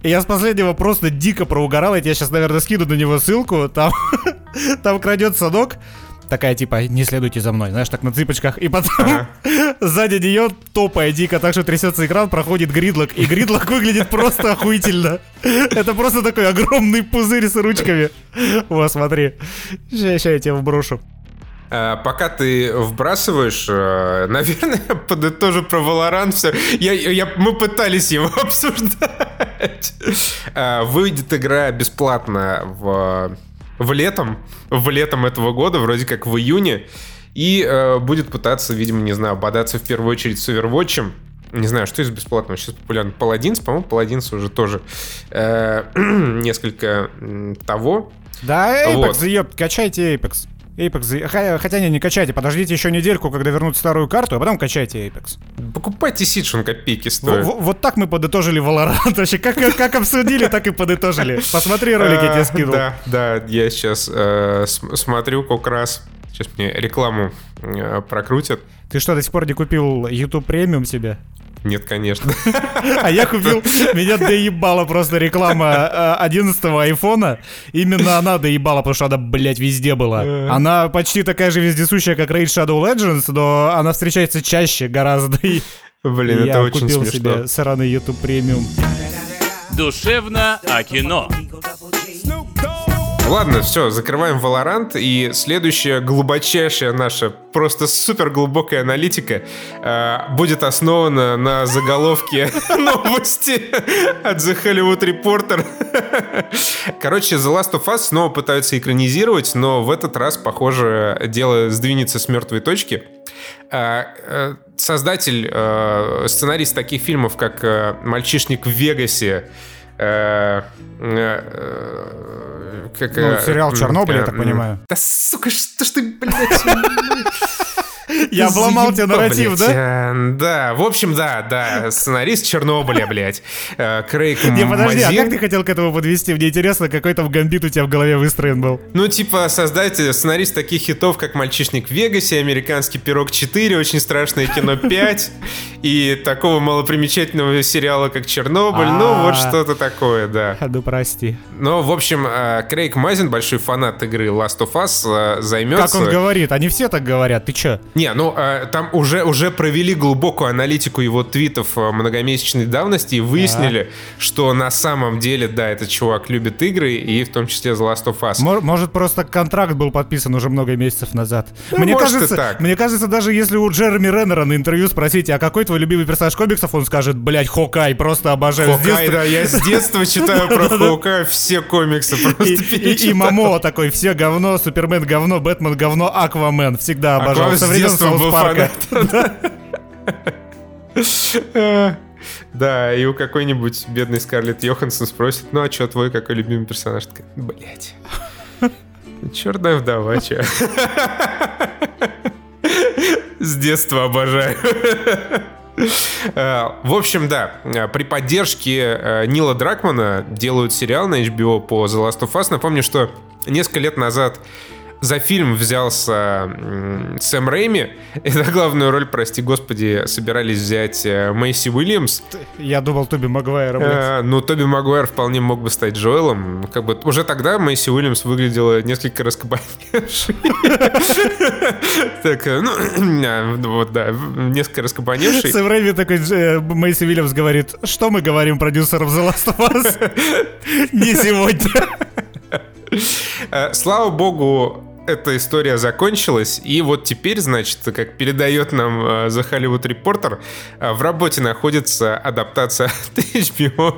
И я с последнего просто дико проугорал, я тебе сейчас, наверное, скину на него ссылку, там, там крадется ног, такая типа, не следуйте за мной, знаешь, так на цыпочках, и потом сзади нее топая дико, так что трясется экран, проходит гридлок, и гридлок выглядит просто охуительно. Это просто такой огромный пузырь с ручками. Вот, смотри. Сейчас я тебе вброшу. Э, Пока ты вбрасываешь, э, наверное, подытожу про Valorant все. Я, я- мы пытались его обсуждать. Э, Выйдет игра бесплатно в, в летом, в летом этого года, вроде как в июне. И э, будет пытаться, видимо, не знаю, бодаться в первую очередь с Overwatch. Не знаю, что из бесплатного сейчас популярно. Паладинс, по-моему, Паладинс уже тоже э, несколько того. Да, Apex, Вот. заеб, качайте Apex. Apex, хотя не, не качайте, подождите еще недельку, когда вернут старую карту, а потом качайте Apex. Покупайте Сидж, он копейки В- стоит. в- вот так мы подытожили Valorant. Вообще, как, как обсудили, так и подытожили. Посмотри ролик, я тебе Э, скинул. Да, да, я сейчас э, см- смотрю как раз. Сейчас мне рекламу э, прокрутят. Ты что, до сих пор не купил YouTube премиум себе? Нет, конечно. А я купил, меня доебала просто реклама 11 айфона. Именно она доебала, потому что она, блядь, везде была. Она почти такая же вездесущая, как Raid Shadow Legends, но она встречается чаще гораздо. И Блин, я это очень купил смешно. себе сраный YouTube премиум. Душевно о кино. Ладно, все, закрываем Valorant. И следующая глубочайшая наша, просто супер глубокая аналитика э, будет основана на заголовке новости от The Hollywood Reporter. Короче, The Last of Us снова пытаются экранизировать, но в этот раз, похоже, дело сдвинется с мертвой точки. Э, э, Создатель, э, сценарист таких фильмов, как «Мальчишник в Вегасе», э, э, э, как, Ну, сериал «Чернобыль», я так понимаю. Да сука, что ж ты, блядь, Я обломал тебе нарратив, да? Э, Да, в общем, да, да, сценарист Чернобыля, блядь. Э, Крейг Не, подожди, а как ты хотел к этому подвести? Мне интересно, какой там гамбит у тебя в голове выстроен был. Ну, типа, создатель, сценарист таких хитов, как «Мальчишник в Вегасе», «Американский пирог 4», «Очень страшное кино 5» и такого малопримечательного сериала, как «Чернобыль». Ну, вот А. что-то такое, да. Ну, прости. Но, в общем, э, Крейг Мазин, большой фанат игры Last of Us, э, займется... Как он говорит? Они все так говорят. Ты чё? Не, ну э, там уже, уже провели глубокую аналитику его твитов э, многомесячной давности и выяснили, что на самом деле, да, этот чувак любит игры, и в том числе The Last of Us. Мо- Может, просто контракт был подписан уже много месяцев назад. Ну, мне, может, кажется, так. мне кажется, даже если у Джереми Реннера на интервью спросите, а какой твой любимый персонаж комиксов, он скажет, блядь, Хокай, просто обожаю. Хокай, детства». да, я с детства читаю про Хокая все комиксы, просто И. Мамо такой, все говно, Супермен говно, Бэтмен говно, Аквамен. Всегда обожал. Со времен Саус был Парка. Да, и у какой-нибудь бедной Скарлетт Йоханссон спросит, ну а что твой какой любимый персонаж? Такая, блять. Черная вдова, чё? С детства обожаю. Э, В общем, да, при поддержке э, Нила Дракмана делают сериал на HBO по The Last of Us. Напомню, что несколько лет назад за фильм взялся Сэм Рэйми. И за главную роль, прости господи, собирались взять э, Мэйси Уильямс. Я думал, Тоби Магуайра. Э, ну, Тоби Магуайр вполне мог бы стать Джоэлом. Как бы уже тогда Мэйси Уильямс выглядела несколько раскабаневшей. Так, э, ну, а, вот, да, несколько раскабаневшей. Сэм Рэйми такой, э, Мэйси Уильямс говорит, что мы говорим продюсерам The Last of Us? Не сегодня. Слава богу, эта история закончилась, и вот теперь, значит, как передает нам э, The Hollywood Reporter, э, в работе находится адаптация от HBO.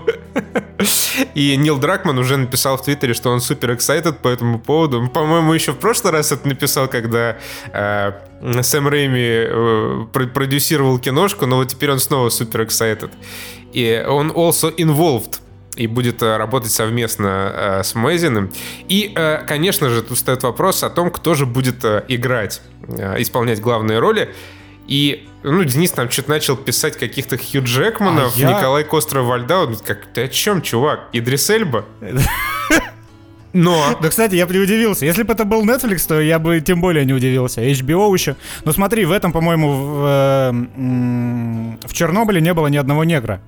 И Нил Дракман уже написал в Твиттере, что он супер excited по этому поводу. По-моему, еще в прошлый раз это написал, когда э, Сэм Рэйми э, про- продюсировал киношку, но вот теперь он снова супер excited. И он also involved и будет э, работать совместно э, с Мэйзиным. И, э, конечно же, тут встает вопрос о том, кто же будет играть, исполнять главные роли. И, ну, Денис там что-то начал писать каких-то Хью Джекманов, А я- Николай Костров Вальда. Он Как, ты о чем, чувак? Идрис Эльба? Но... Да, кстати, я бы не удивился. Если бы это был Netflix, то я бы тем более не удивился. HBO еще. Но смотри, в этом, по-моему, в, в Чернобыле не было ни одного негра.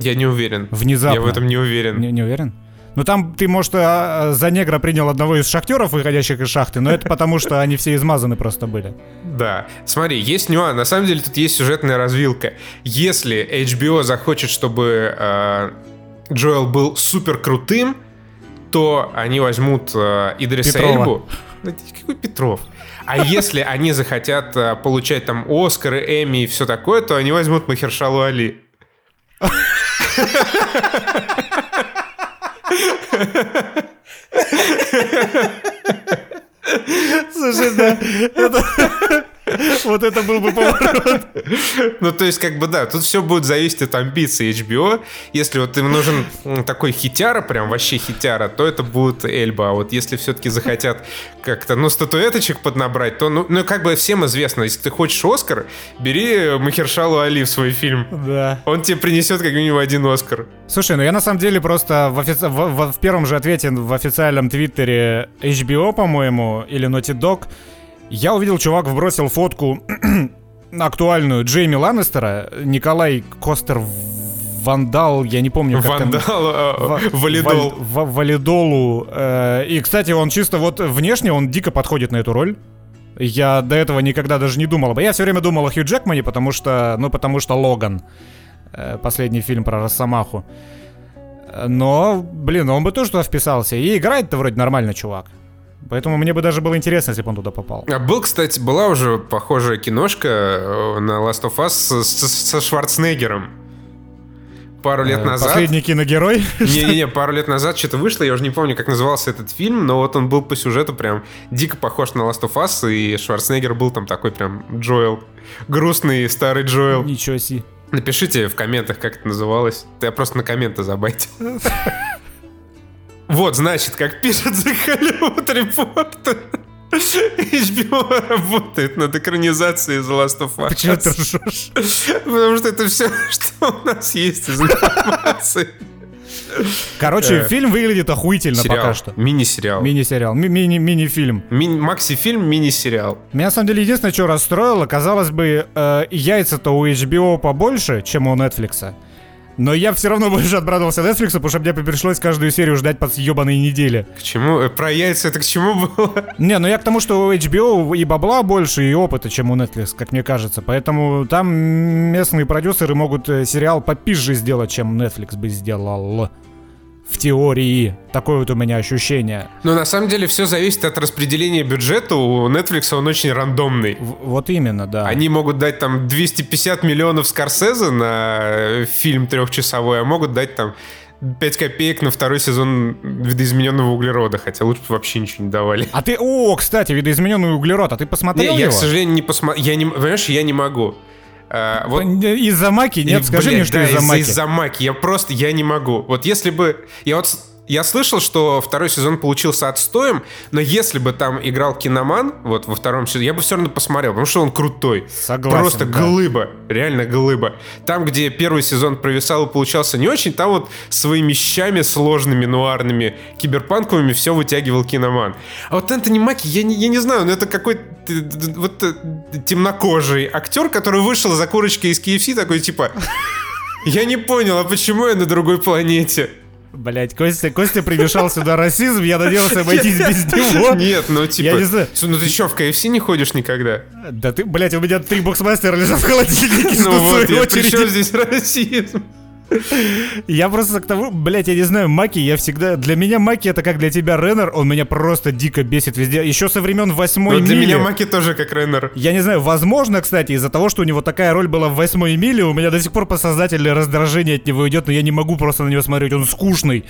Я не уверен. Внезапно. Я в этом не уверен. Не, не уверен? Ну там ты, может, а, а, за негра принял одного из шахтеров, выходящих из шахты, но это потому, что они все измазаны просто были. Да. Смотри, есть нюанс. На самом деле тут есть сюжетная развилка. Если HBO захочет, чтобы э, Джоэл был супер крутым, то они возьмут э, Идриса Петрова. Эльбу. Да Какой Петров? А если они захотят э, получать там Оскары, Эмми и все такое, то они возьмут Махершалу Али. Слушай, да, это- Вот это был бы поворот. Ну, то есть, как бы, да, тут все будет зависеть от амбиций HBO. Если вот им нужен такой хитяра, прям вообще хитяра, то это будет Эльба. А вот если все-таки захотят как-то, ну, статуэточек поднабрать, то, ну, ну, как бы всем известно, если ты хочешь Оскар, бери Махершалу Али в свой фильм. Да. Он тебе принесет как минимум один Оскар. Слушай, ну я на самом деле просто в, офици- в- в- в первом же ответе в официальном твиттере HBO, по-моему, или Naughty Dog, я увидел, чувак вбросил фотку актуальную Джейми Ланнистера, Николай Костер Вандал, я не помню, как там... Вандал, э, Ва- Валидол. Валь- Ва- Валидолу. э, И, кстати, он чисто вот внешне, он дико подходит на эту роль. Я до этого никогда даже не думал. об- Я все время думал о Хью Джекмане, потому что, ну, потому что Логан. э, Последний фильм про Росомаху. Э, Но, блин, он бы тоже туда вписался. И играет-то вроде нормально, чувак. Поэтому мне бы даже было интересно, если бы он туда попал. А был, кстати, была уже похожая киношка э, на Last of Us с- с- со Шварценеггером. Пару лет Э, назад. Последний киногерой. Не-не-не, пару лет назад что-то вышло, я уже не помню, как назывался этот фильм, но вот он был по сюжету прям дико похож на Last of Us, и Шварценеггер был там такой прям Джоэл. Грустный старый Джоэл. Ничего себе. Напишите в комментах, как это называлось. Я просто на комменты забайтил. Вот, значит, как пишет The Hollywood Report, HBO работает над экранизацией The Last of Us. Почему ты ржешь? Потому что это все, что у нас есть из информации. Короче, Э, фильм выглядит охуительно Сериал. пока что. Мини-сериал. Мини-сериал, ми- мини- мини-фильм. Ми- Макси-фильм, мини-сериал. Меня на самом деле единственное, что расстроило, казалось бы, э, яйца-то у HBO побольше, чем у Netflix. Но я все равно больше обрадовался Netflix, потому что мне пришлось каждую серию ждать под съебанные недели. К чему? Э, Про яйца это к чему было? Не, ну я к тому, что у HBO и бабла больше, и опыта, чем у Netflix, как мне кажется. Поэтому там местные продюсеры могут э, сериал попизже сделать, чем Netflix бы сделал. В теории. Такое вот у меня ощущение. Но на самом деле все зависит от распределения бюджета. У Netflix он очень рандомный. В- вот именно, да. Они могут дать там 250 миллионов Скорсезе на э, фильм трехчасовой, а могут дать там 5 копеек на второй сезон видоизмененного углерода, хотя лучше бы вообще ничего не давали. А ты, о, кстати, видоизмененный углерод, а ты Не, посмотрел я, его? к сожалению, не посмотрел. Я не, понимаешь, я не могу. А, вот Из-за маки? Нет, И, скажи блядь, мне, что да, из-за маки. Из-за маки. Я просто, я не могу. Вот если бы... Я вот я слышал, что второй сезон получился отстоем, но если бы там играл Киноман, вот во втором сезоне, я бы все равно посмотрел, потому что он крутой. Согласен, Просто да. глыба, реально глыба. Там, где первый сезон провисал и получался не очень, там вот своими щами сложными, нуарными, киберпанковыми все вытягивал Киноман. А вот Энтони Маки, я не, я не знаю, ну это какой-то вот э, темнокожий актер, который вышел за курочкой из KFC, такой типа... Я не понял, а почему я на другой планете? Блять, Костя, Костя примешал сюда расизм, я надеялся обойтись без него. Нет, ну типа... Я не знаю. Ну ты что, в KFC не ходишь никогда? Да ты, блять, у меня три боксмастера лежат в холодильнике, Ну вот, своей очереди. чем здесь расизм? Я просто к тому, блять, я не знаю, Маки, я всегда... Для меня Маки это как для тебя Реннер, он меня просто дико бесит везде. Еще со времен восьмой Ну, для мили. меня Маки тоже как Реннер. Я не знаю, возможно, кстати, из-за того, что у него такая роль была в восьмой миле, у меня до сих пор подсознательное раздражение от него идет, но я не могу просто на него смотреть, он скучный.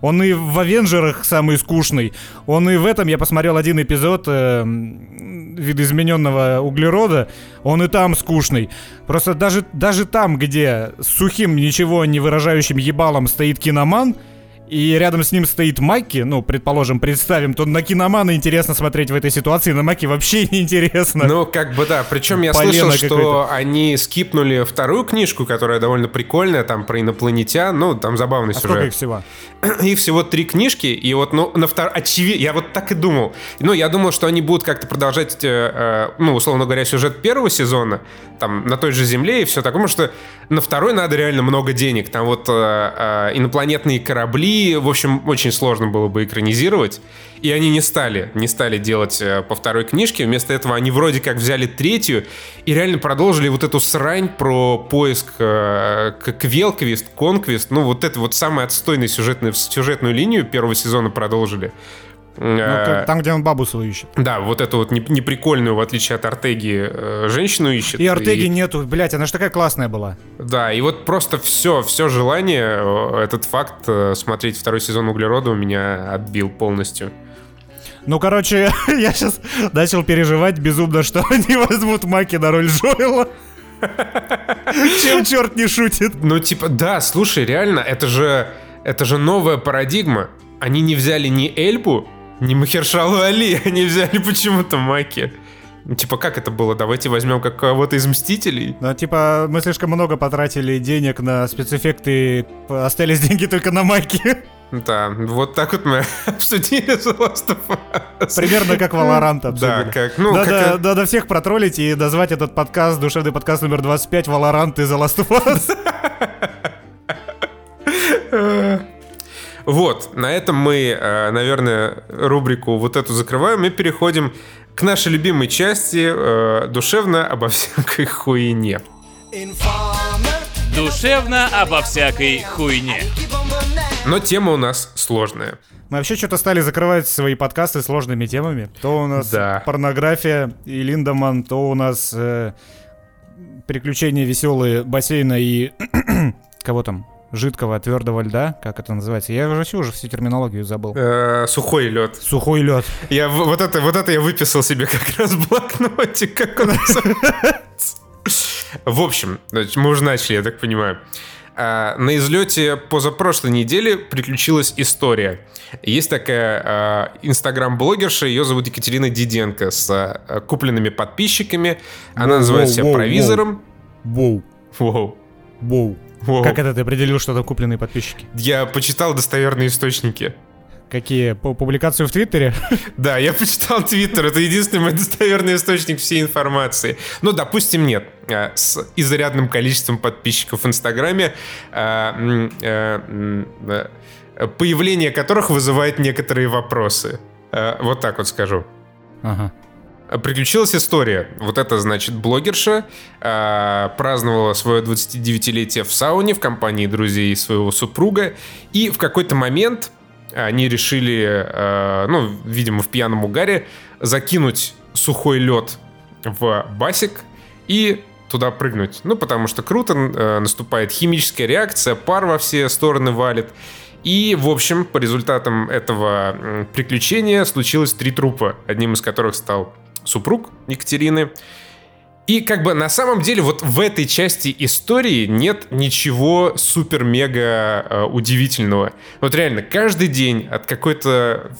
Он и в Авенджерах самый скучный. Он и в этом, я посмотрел один эпизод э, видоизмененного углерода, он и там скучный. Просто даже, даже там, где с сухим, ничего не выражающим ебалом стоит киноман, и рядом с ним стоит Маки, ну, предположим, представим, то на киномана интересно смотреть в этой ситуации, на Маки вообще не интересно. Ну, как бы да. Причем я Полено слышал, что они скипнули вторую книжку, которая довольно прикольная, там про инопланетян. Ну, там забавный а сколько сюжет. их всего? Их всего три книжки, и вот, ну, на втор... очевидно, я вот так и думал. Ну, я думал, что они будут как-то продолжать, э, э, ну, условно говоря, сюжет первого сезона, там, на той же Земле и все такое, потому что на второй надо реально много денег. Там вот э, э, инопланетные корабли, в общем, очень сложно было бы экранизировать. И они не стали, не стали делать э, по второй книжке. Вместо этого они вроде как взяли третью и реально продолжили вот эту срань про поиск э, Квелквист, Конквист. Ну, вот это вот самый отстойный сюжетный, сюжетную линию первого сезона продолжили. Ну, Э, как- там, где он бабу свою ищет. Да, вот эту вот не- неприкольную, в отличие от Артеги, э, женщину ищет. И Артеги нету, блять, она же такая классная была. Да, и вот просто все, все желание, э, этот факт смотреть второй сезон Углерода у меня отбил полностью. Ну, короче, я сейчас начал переживать безумно, что они возьмут Маки на роль Джоэла. Чем черт не шутит. Ну, типа, да, слушай, реально, это же, это же новая парадигма. Они не взяли ни Эльбу, ни Махершалу Али, они взяли почему-то Маки. Ну, типа, как это было? Давайте возьмем как кого-то из Мстителей. Ну, типа, мы слишком много потратили денег на спецэффекты, остались деньги только на Маки. Да, вот так вот мы обсудили The Last of Us. Примерно как Да, обсудили. как, ну, надо, как... надо всех протроллить и назвать этот подкаст, душевный подкаст номер 25, Valorant и The Last of Us. Вот, на этом мы, э, наверное, рубрику вот эту закрываем и переходим к нашей любимой части э, душевно обо всякой хуйне. Душевно обо всякой хуйне. Но тема у нас сложная. Мы вообще что-то стали закрывать свои подкасты сложными темами. То у нас Да. порнография и Линдеман, то у нас э, приключения веселые бассейна и кого там? Жидкого, твердого льда, как это называется? Я вообще уже всю терминологию забыл. Э, сухой лед. Сухой лед. Я вот это, вот это я выписал себе как раз в блокнотик, как он называется. В общем, мы уже начали, я так понимаю. А, На излете позапрошлой неделе приключилась история. Есть такая а, инстаграм-блогерша, ее зовут Екатерина Диденко, с а, купленными подписчиками. Она Воу, называет воу, себя провизором. Воу, Воу. воу. Воу. Как это ты определил, что там купленные подписчики? Я почитал достоверные источники. Какие? По публикацию в Твиттере? Да, я почитал Твиттер, это единственный мой достоверный источник всей информации. Ну, допустим, нет. А, С изрядным количеством подписчиков в Инстаграме, а, э, появление которых вызывает некоторые вопросы. А, Вот так вот скажу. Ага. Приключилась история. Вот это, значит, блогерша а, праздновала свое 29-летие в сауне в компании друзей своего супруга. И в какой-то момент они решили, а, ну, видимо, в пьяном угаре, закинуть сухой лед в басик и туда прыгнуть. Ну, потому что круто, э, наступает химическая реакция, пар во все стороны валит. И, в общем, по результатам этого приключения случилось три трупа, одним из которых стал супруг Екатерины. И как бы на самом деле вот в этой части истории нет ничего супер-мега э, удивительного. Вот реально, каждый день от какой-то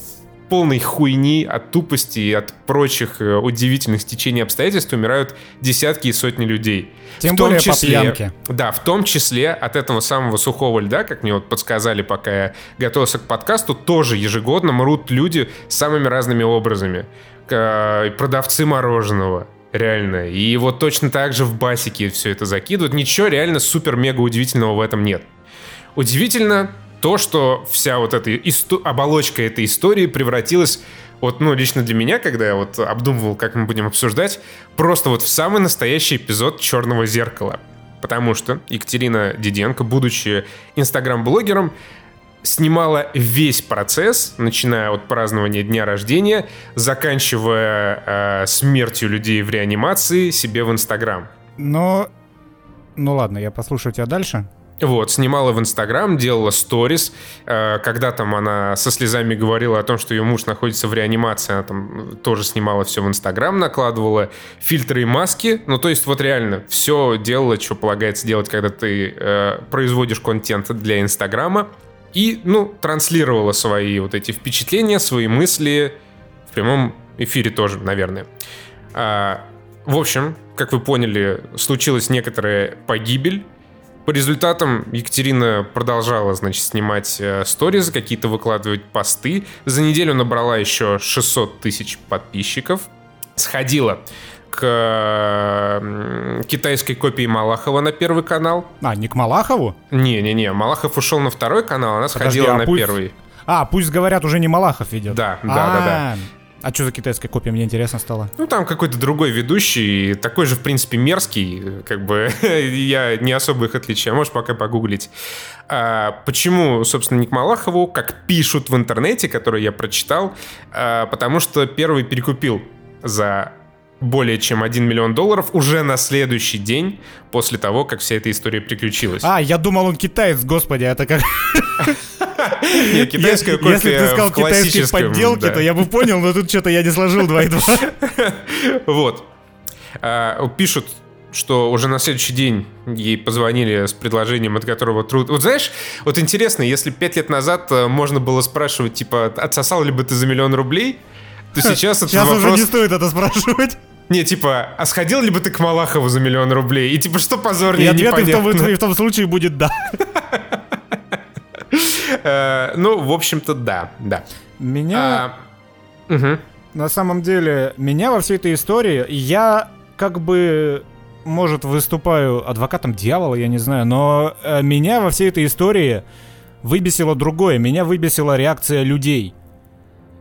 полной хуйни, от тупости и от прочих э, удивительных стечений обстоятельств умирают десятки и сотни людей. Тем В том более по числе- пьянке. Да, в том числе от этого самого сухого льда, как мне вот подсказали, пока я готовился к подкасту, тоже ежегодно мрут люди самыми разными образами. Э, Продавцы мороженого, реально. И вот точно так же в басике все это закидывают. Ничего реально супер-мега удивительного в этом нет. Удивительно то, что вся вот эта исто- оболочка этой истории превратилась вот, ну, лично для меня, когда я вот обдумывал, как мы будем обсуждать, просто вот в самый настоящий эпизод «Черного зеркала». Потому что Екатерина Диденко, будучи инстаграм-блогером, снимала весь процесс, начиная от празднования дня рождения, заканчивая э, смертью людей в реанимации себе в Инстаграм. Но... Ну ладно, я послушаю тебя дальше. Вот, снимала в Инстаграм, делала сторис. Э, Когда там она со слезами говорила о том, что ее муж находится в реанимации, она там тоже снимала все в Инстаграм, накладывала фильтры и маски. Ну, то есть вот реально все делала, что полагается делать, когда ты э, производишь контент для Инстаграма. И, ну, транслировала свои вот эти впечатления, свои мысли в прямом эфире тоже, наверное. А, в общем, как вы поняли, случилась некоторая погибель. По результатам Екатерина продолжала, значит, снимать э, сторизы, какие-то выкладывать посты. За неделю набрала еще 600 тысяч подписчиков. Сходила к э, м, китайской копии Малахова на первый канал. А, не к Малахову? Не-не-не, Малахов ушел на второй канал, она Подожди, сходила а на пусть- первый. А, пусть говорят, уже не Малахов ведет. Да, да, да, да. А что за китайская копия, мне интересно стало. Ну, там какой-то другой ведущий, такой же, в принципе, мерзкий, как бы, я не особо их отличаю, можешь пока погуглить. А, почему, собственно, не к Малахову, как пишут в интернете, который я прочитал, а, потому что первый перекупил за более чем 1 миллион долларов уже на следующий день после того, как вся эта история приключилась. А, я думал, он китаец, господи, это как... Не, китайская копия Если ты сказал китайские подделки, то я бы понял, но тут что-то я не сложил 2 и 2. Вот. А, Пишут, что уже на следующий день ей позвонили с предложением, от которого труд... Вот знаешь, вот интересно, если пять лет назад э, можно было спрашивать, типа, отсосал ли бы ты за миллион рублей, то сейчас этот Сейчас уже вопрос... не стоит это спрашивать. Не, типа, а сходил ли бы ты к Малахову за миллион рублей? И типа, что И позорнее, ответ и в, том, и в том случае будет да. Э, Ну, в общем-то, да, да. Меня, А, на самом деле, меня во всей этой истории, я как бы, может, выступаю адвокатом дьявола, я не знаю, но э, меня во всей этой истории выбесило другое. Меня выбесила реакция людей.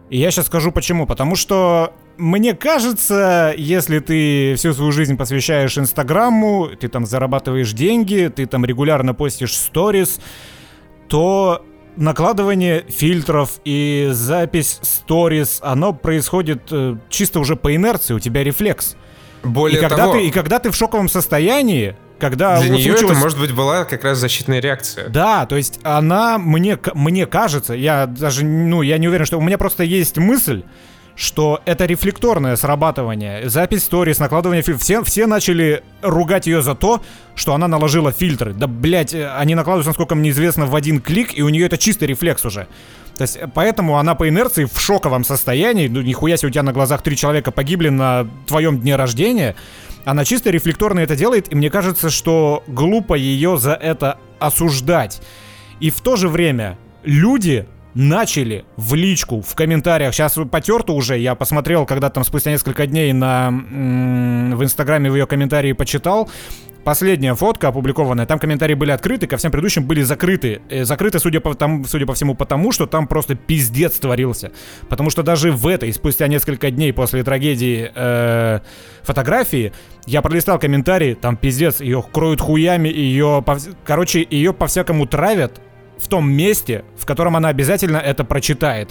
И я сейчас скажу почему. Потому что мне кажется, если ты всю свою жизнь посвящаешь Инстаграму, ты там зарабатываешь деньги, ты там регулярно постишь сторис, то накладывание фильтров и запись сторис, оно происходит э, чисто уже по инерции, у тебя рефлекс. Более и, когда того, ты, и когда ты в шоковом состоянии, когда для нее это, случилось- может быть, была как раз защитная реакция. да, то есть она мне, мне кажется, я даже, ну, я не уверен, что у меня просто есть мысль, что это рефлекторное срабатывание. Запись сторис, накладывание фильтров. Все, все начали ругать ее за то, что она наложила фильтры. Да, блять, они накладываются, насколько мне известно, в один клик, и у нее это чистый рефлекс уже. То есть, э, поэтому она по инерции в шоковом состоянии, ну, нихуя себе у тебя на глазах три человека погибли на твоем дне рождения, она чисто рефлекторно это делает, и мне кажется, что глупо ее за это осуждать. И в то же время люди начали в личку, в комментариях, сейчас потерто уже, я посмотрел, когда там спустя несколько дней на, в Инстаграме в ее комментарии почитал, Последняя фотка опубликованная, там комментарии были открыты, ко всем предыдущим были закрыты. Э, закрыты, судя по, там, судя по всему, потому что там просто пиздец творился. Потому что даже в этой, спустя несколько дней после трагедии э, фотографии, я пролистал комментарии, там пиздец, ее кроют хуями, ее, короче, ее по-всякому травят в том месте, в котором она обязательно это прочитает.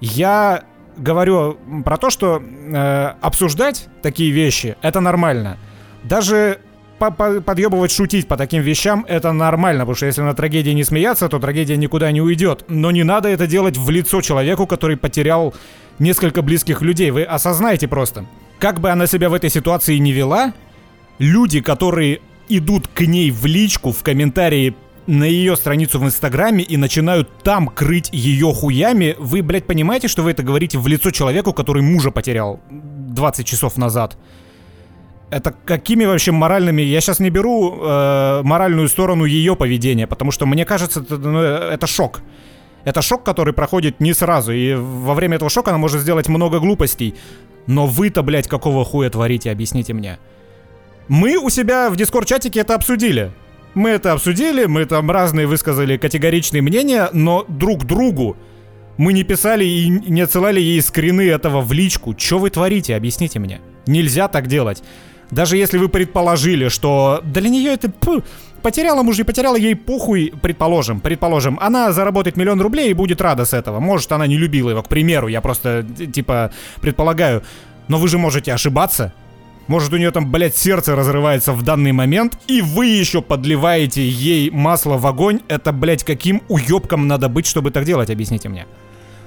Я говорю про то, что э, обсуждать такие вещи это нормально. Даже по- по- подъебывать, шутить по таким вещам это нормально, потому что если на трагедии не смеяться, то трагедия никуда не уйдет. Но не надо это делать в лицо человеку, который потерял несколько близких людей. Вы осознайте просто. Как бы она себя в этой ситуации не вела, люди, которые идут к ней в личку, в комментарии на ее страницу в Инстаграме и начинают там крыть ее хуями, вы, блядь, понимаете, что вы это говорите в лицо человеку, который мужа потерял 20 часов назад? Это какими вообще моральными... Я сейчас не беру э, моральную сторону ее поведения, потому что мне кажется, это, ну, это шок. Это шок, который проходит не сразу, и во время этого шока она может сделать много глупостей. Но вы-то, блядь, какого хуя творите, объясните мне. Мы у себя в дискорд-чатике это обсудили. Мы это обсудили, мы там разные высказали категоричные мнения, но друг другу мы не писали и не отсылали ей скрины этого в личку. Что вы творите, объясните мне. Нельзя так делать. Даже если вы предположили, что для нее это... пу, потеряла мужа и потеряла ей похуй, предположим, предположим, она заработает миллион рублей и будет рада с этого. Может, она не любила его, к примеру, я просто, типа, предполагаю. Но вы же можете ошибаться. Может, у нее там, блядь, сердце разрывается в данный момент, и вы еще подливаете ей масло в огонь. Это, блядь, каким уебком надо быть, чтобы так делать, объясните мне.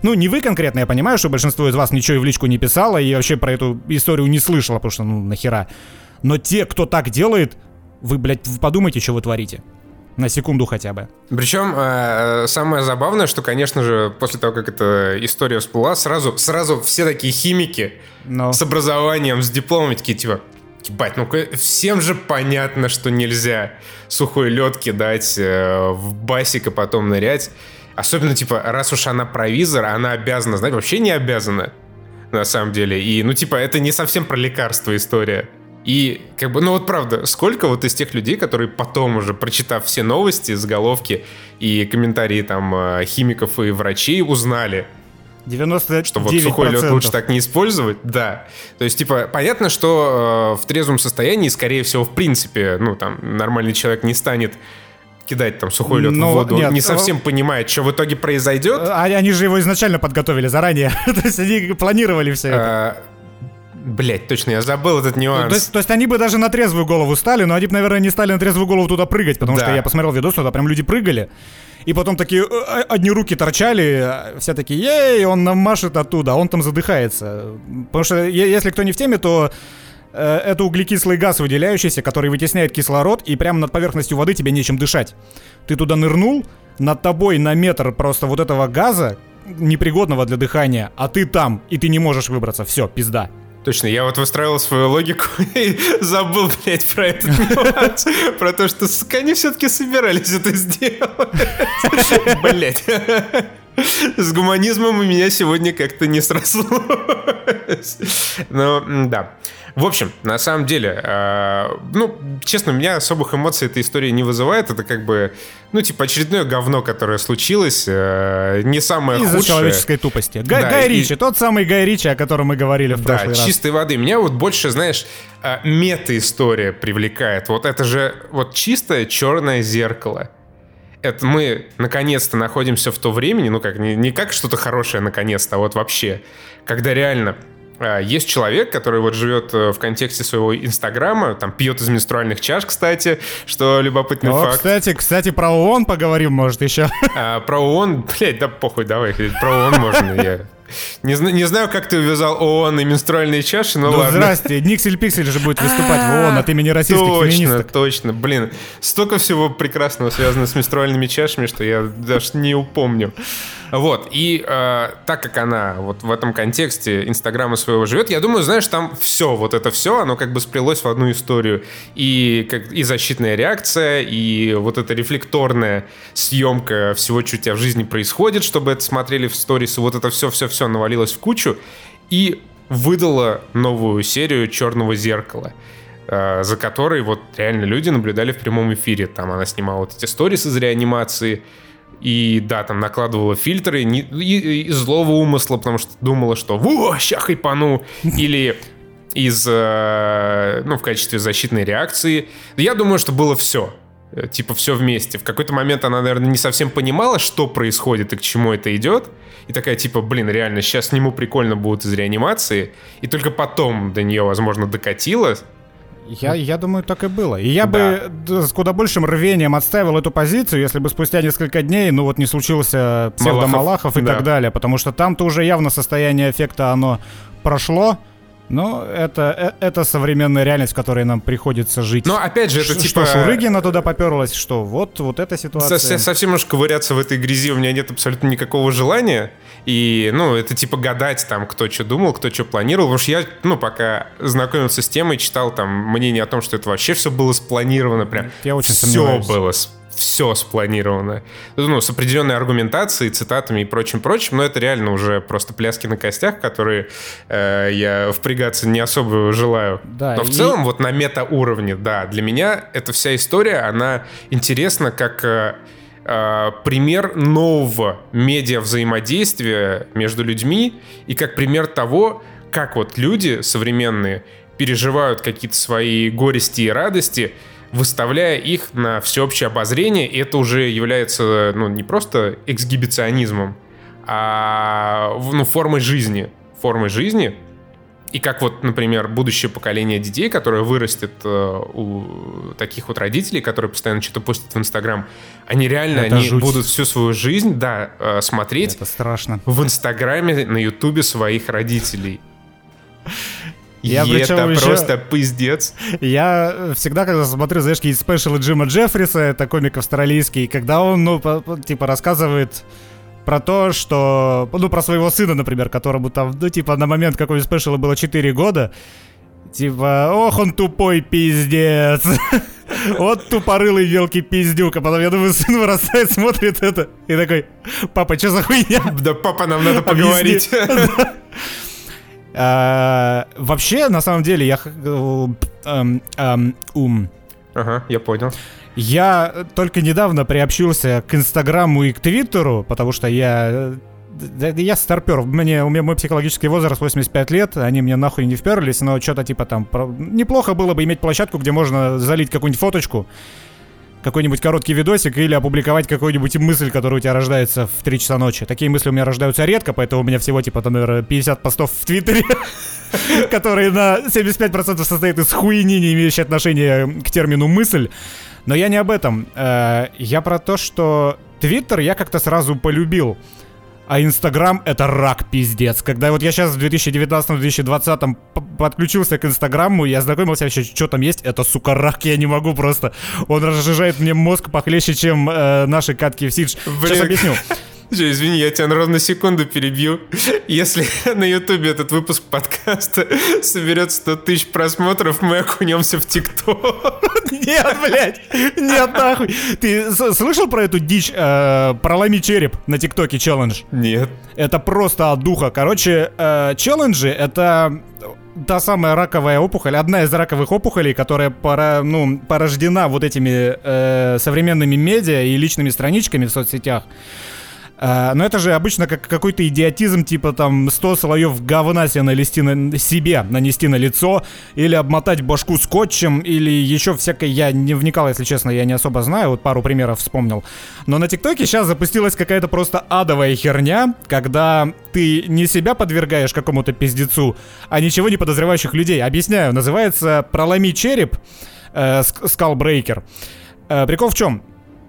Ну, не вы конкретно, я понимаю, что большинство из вас ничего и в личку не писало и вообще про эту историю не слышало, потому что, ну, нахера. Но те, кто так делает, вы, блядь, подумайте, что вы творите. На секунду хотя бы. Причем э, самое забавное, что, конечно же, после того, как эта история всплыла, сразу, сразу все такие химики Но... с образованием, с дипломами такие, типа, ебать, ну всем же понятно, что нельзя сухой лед кидать э, в басик и потом нырять. Особенно, типа, раз уж она провизор, она обязана знать, вообще не обязана, на самом деле. И, ну, типа, это не совсем про лекарство история. И, как бы, ну вот правда, сколько вот из тех людей, которые потом уже, прочитав все новости, заголовки и комментарии там э, химиков и врачей, узнали, 99%. что вот сухой лед лучше так не использовать, да. То есть, типа, понятно, что э, в трезвом состоянии, скорее всего, в принципе, ну, там, нормальный человек не станет кидать там сухой лед Ну, в воду, нет, не совсем понимает, что в итоге произойдет. А, Они же его изначально подготовили заранее. то есть они планировали все это. Блять, точно, я забыл этот нюанс. То есть, то есть они бы даже на трезвую голову стали, но они бы, наверное, не стали на трезвую голову туда прыгать, потому Да. что я посмотрел видос, туда прям люди прыгали. И потом такие, э, одни руки торчали, а все такие, ей, он нам машет оттуда, а он там задыхается. Потому что, если кто не в теме, то э, это углекислый газ, выделяющийся, который вытесняет кислород, и прямо над поверхностью воды тебе нечем дышать. Ты туда нырнул, над тобой на метр просто вот этого газа, непригодного для дыхания, а ты там, и ты не можешь выбраться. Все, пизда. Точно, я вот выстраивал свою логику и забыл, блядь, про этот нюанс. Про то, что, они все-таки собирались это сделать. Блядь. С гуманизмом у меня сегодня как-то не срослось. Но, да. В общем, на самом деле, э, ну, честно, у меня особых эмоций эта история не вызывает. Это как бы, ну, типа, очередное говно, которое случилось. э, не самое Из-за худшее. человеческой тупости. Гай, Да, Гай и- Ричи, тот самый Гай Ричи, о котором мы говорили в Да, прошлый раз. чистой воды. Меня вот больше, знаешь, а, мета-история привлекает. Вот это же вот чистое черное зеркало. Это мы наконец-то находимся в то времени, ну как, не, не как что-то хорошее наконец-то, а вот вообще, когда реально есть человек, который вот живет э, в контексте своего инстаграма, там пьет из менструальных чаш, кстати, что любопытный О, факт. кстати, кстати, про ООН поговорим, может, еще. А, про ООН, блядь, да похуй, давай, про ООН можно, я Не, не знаю, как ты увязал ООН и менструальные чаши, но Ну, ладно. здрасте, Никсель Пиксель же будет выступать в ООН от имени российских точно, феминисток. точно. Блин, столько всего прекрасного связано с менструальными чашами, что я даже не упомню. Вот, и э, так как она вот в этом контексте Инстаграма своего живет, я думаю, знаешь, там все, вот это все, оно как бы сплелось в одну историю. И, как, и защитная реакция, и вот эта рефлекторная съемка всего, что у тебя в жизни происходит, чтобы это смотрели в сторис, и вот это все-все-все навалилось в кучу, и выдала новую серию «Черного зеркала» э, за которой вот реально люди наблюдали в прямом эфире. Там она снимала вот эти сторис из реанимации, и да, там накладывала фильтры из злого умысла, потому что думала, что «Во, ща хайпану!» Или из, э, ну, в качестве защитной реакции. Я думаю, что было все. Э, Типа все вместе. В какой-то момент она, наверное, не совсем понимала, что происходит и к чему это идет. И такая, типа, блин, реально, сейчас сниму прикольно будет из реанимации. И только потом до нее, возможно, докатило. Я, я думаю, так и было. И я Да. бы с куда большим рвением отставил эту позицию, если бы спустя несколько дней, ну вот не случился псевдомалахов и да. так далее, потому что там-то уже явно состояние эффекта оно прошло, но это, э- это современная реальность, в которой нам приходится жить. Но опять же, это Ш- типа... Что Шурыгина туда поперлась, что вот, вот эта ситуация. Со- совсем уж ковыряться в этой грязи у меня нет абсолютно никакого желания. И, ну, это типа гадать там, кто что думал, кто что планировал. Потому что я, ну, пока знакомился с темой, читал там мнение о том, что это вообще все было спланировано. Прям Я очень все сомневаюсь. было все спланировано. Ну, с определенной аргументацией, цитатами и прочим-прочим, но это реально уже просто пляски на костях, которые э, я впрягаться не особо желаю. Да, но в и- целом вот на мета-уровне, да, для меня эта вся история, она интересна как э, э, пример нового медиа-взаимодействия между людьми и как пример того, как вот люди современные переживают какие-то свои горести и радости, выставляя их на всеобщее обозрение, и это уже является, ну, не просто эксгибиционизмом, а ну, формой жизни. Формой жизни, и как вот, например, будущее поколение детей, которое вырастет э, у таких вот родителей, которые постоянно что-то постят в Инстаграм, они реально, Это они жуть. будут всю свою жизнь, да, э, смотреть Это страшно. в Инстаграме, на Ютубе своих родителей. Я И это еще- просто пиздец. Я всегда, когда смотрю, знаешь, какие спешалы Джима Джеффриса, это комик австралийский, когда он, ну, типа, рассказывает про то, что... Ну, про своего сына, например, которому там, ну, типа, на момент какой спешала было 4 года, Типа, ох, он тупой пиздец. Вот тупорылый мелкий пиздюк. А потом, я думаю, сын вырастает, смотрит это и такой, папа, что за хуйня? Да, папа, нам надо поговорить. А, Вообще, на самом деле, я... э, эм, эм, ум. Ага, я понял. Я только недавно приобщился к Инстаграму и к Твиттеру, потому что я... э, Я старпер, мне, у меня мой психологический возраст 85 лет, они мне нахуй не вперлись, но что-то типа там... про- Неплохо было бы иметь площадку, где можно залить какую-нибудь фоточку, какой-нибудь короткий видосик или опубликовать какую-нибудь мысль, которая у тебя рождается в 3 часа ночи. Такие мысли у меня рождаются редко, поэтому у меня всего типа, там, наверное, 50 постов в Твиттере, которые на 75% состоят из хуйни, не имеющей отношения к термину «мысль». Но я не об этом. Э, Я про то, что Твиттер я как-то сразу полюбил. А Инстаграм — это рак пиздец. Когда вот я сейчас в 2019-2020 п- подключился к Инстаграму, я ознакомился вообще, что там есть, это, сука, рак, я не могу просто. Он разжижает мне мозг похлеще, чем э, наши катки в Сидж. Сейчас объясню. Всё, извини, я тебя ровно секунду перебью. Если на Ютубе этот выпуск подкаста соберет 100 тысяч просмотров, мы окунемся в ТикТок. Нет, блядь, нет нахуй. Ты слышал про эту дичь э, «Проломи череп» на ТикТоке челлендж? Нет. Это просто от духа. Короче, э, челленджи — это та самая раковая опухоль, одна из раковых опухолей, которая пора, ну, порождена вот этими э, современными медиа и личными страничками в соцсетях. Э, но это же обычно как какой-то идиотизм, типа там 100 слоев говна себе нанести на себе, нанести на лицо, или обмотать башку скотчем, или еще всякое, я не вникал, если честно, я не особо знаю, вот пару примеров вспомнил. Но на ТикТоке сейчас запустилась какая-то просто адовая херня, когда ты не себя подвергаешь какому-то пиздецу, а ничего не подозревающих людей. Объясняю, называется «Проломи череп», э, ск- Skullbreaker. Э, прикол в чем?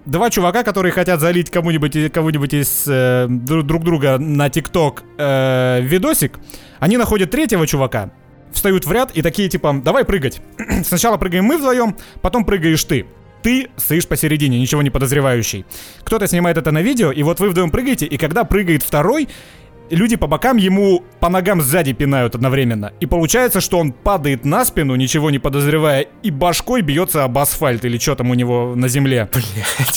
Два чувака, которые хотят залить кому-нибудь, кого-нибудь из э, дру- друг друга на ТикТок э, видосик, они находят третьего чувака, встают в ряд и такие типа, давай прыгать. Сначала прыгаем мы вдвоем, потом прыгаешь ты. Ты стоишь посередине, ничего не подозревающий. Кто-то снимает это на видео, и вот вы вдвоем прыгаете, и когда прыгает второй, люди по бокам ему по ногам сзади пинают одновременно. И получается, что он падает на спину, ничего не подозревая, и башкой бьется об асфальт или что там у него на земле.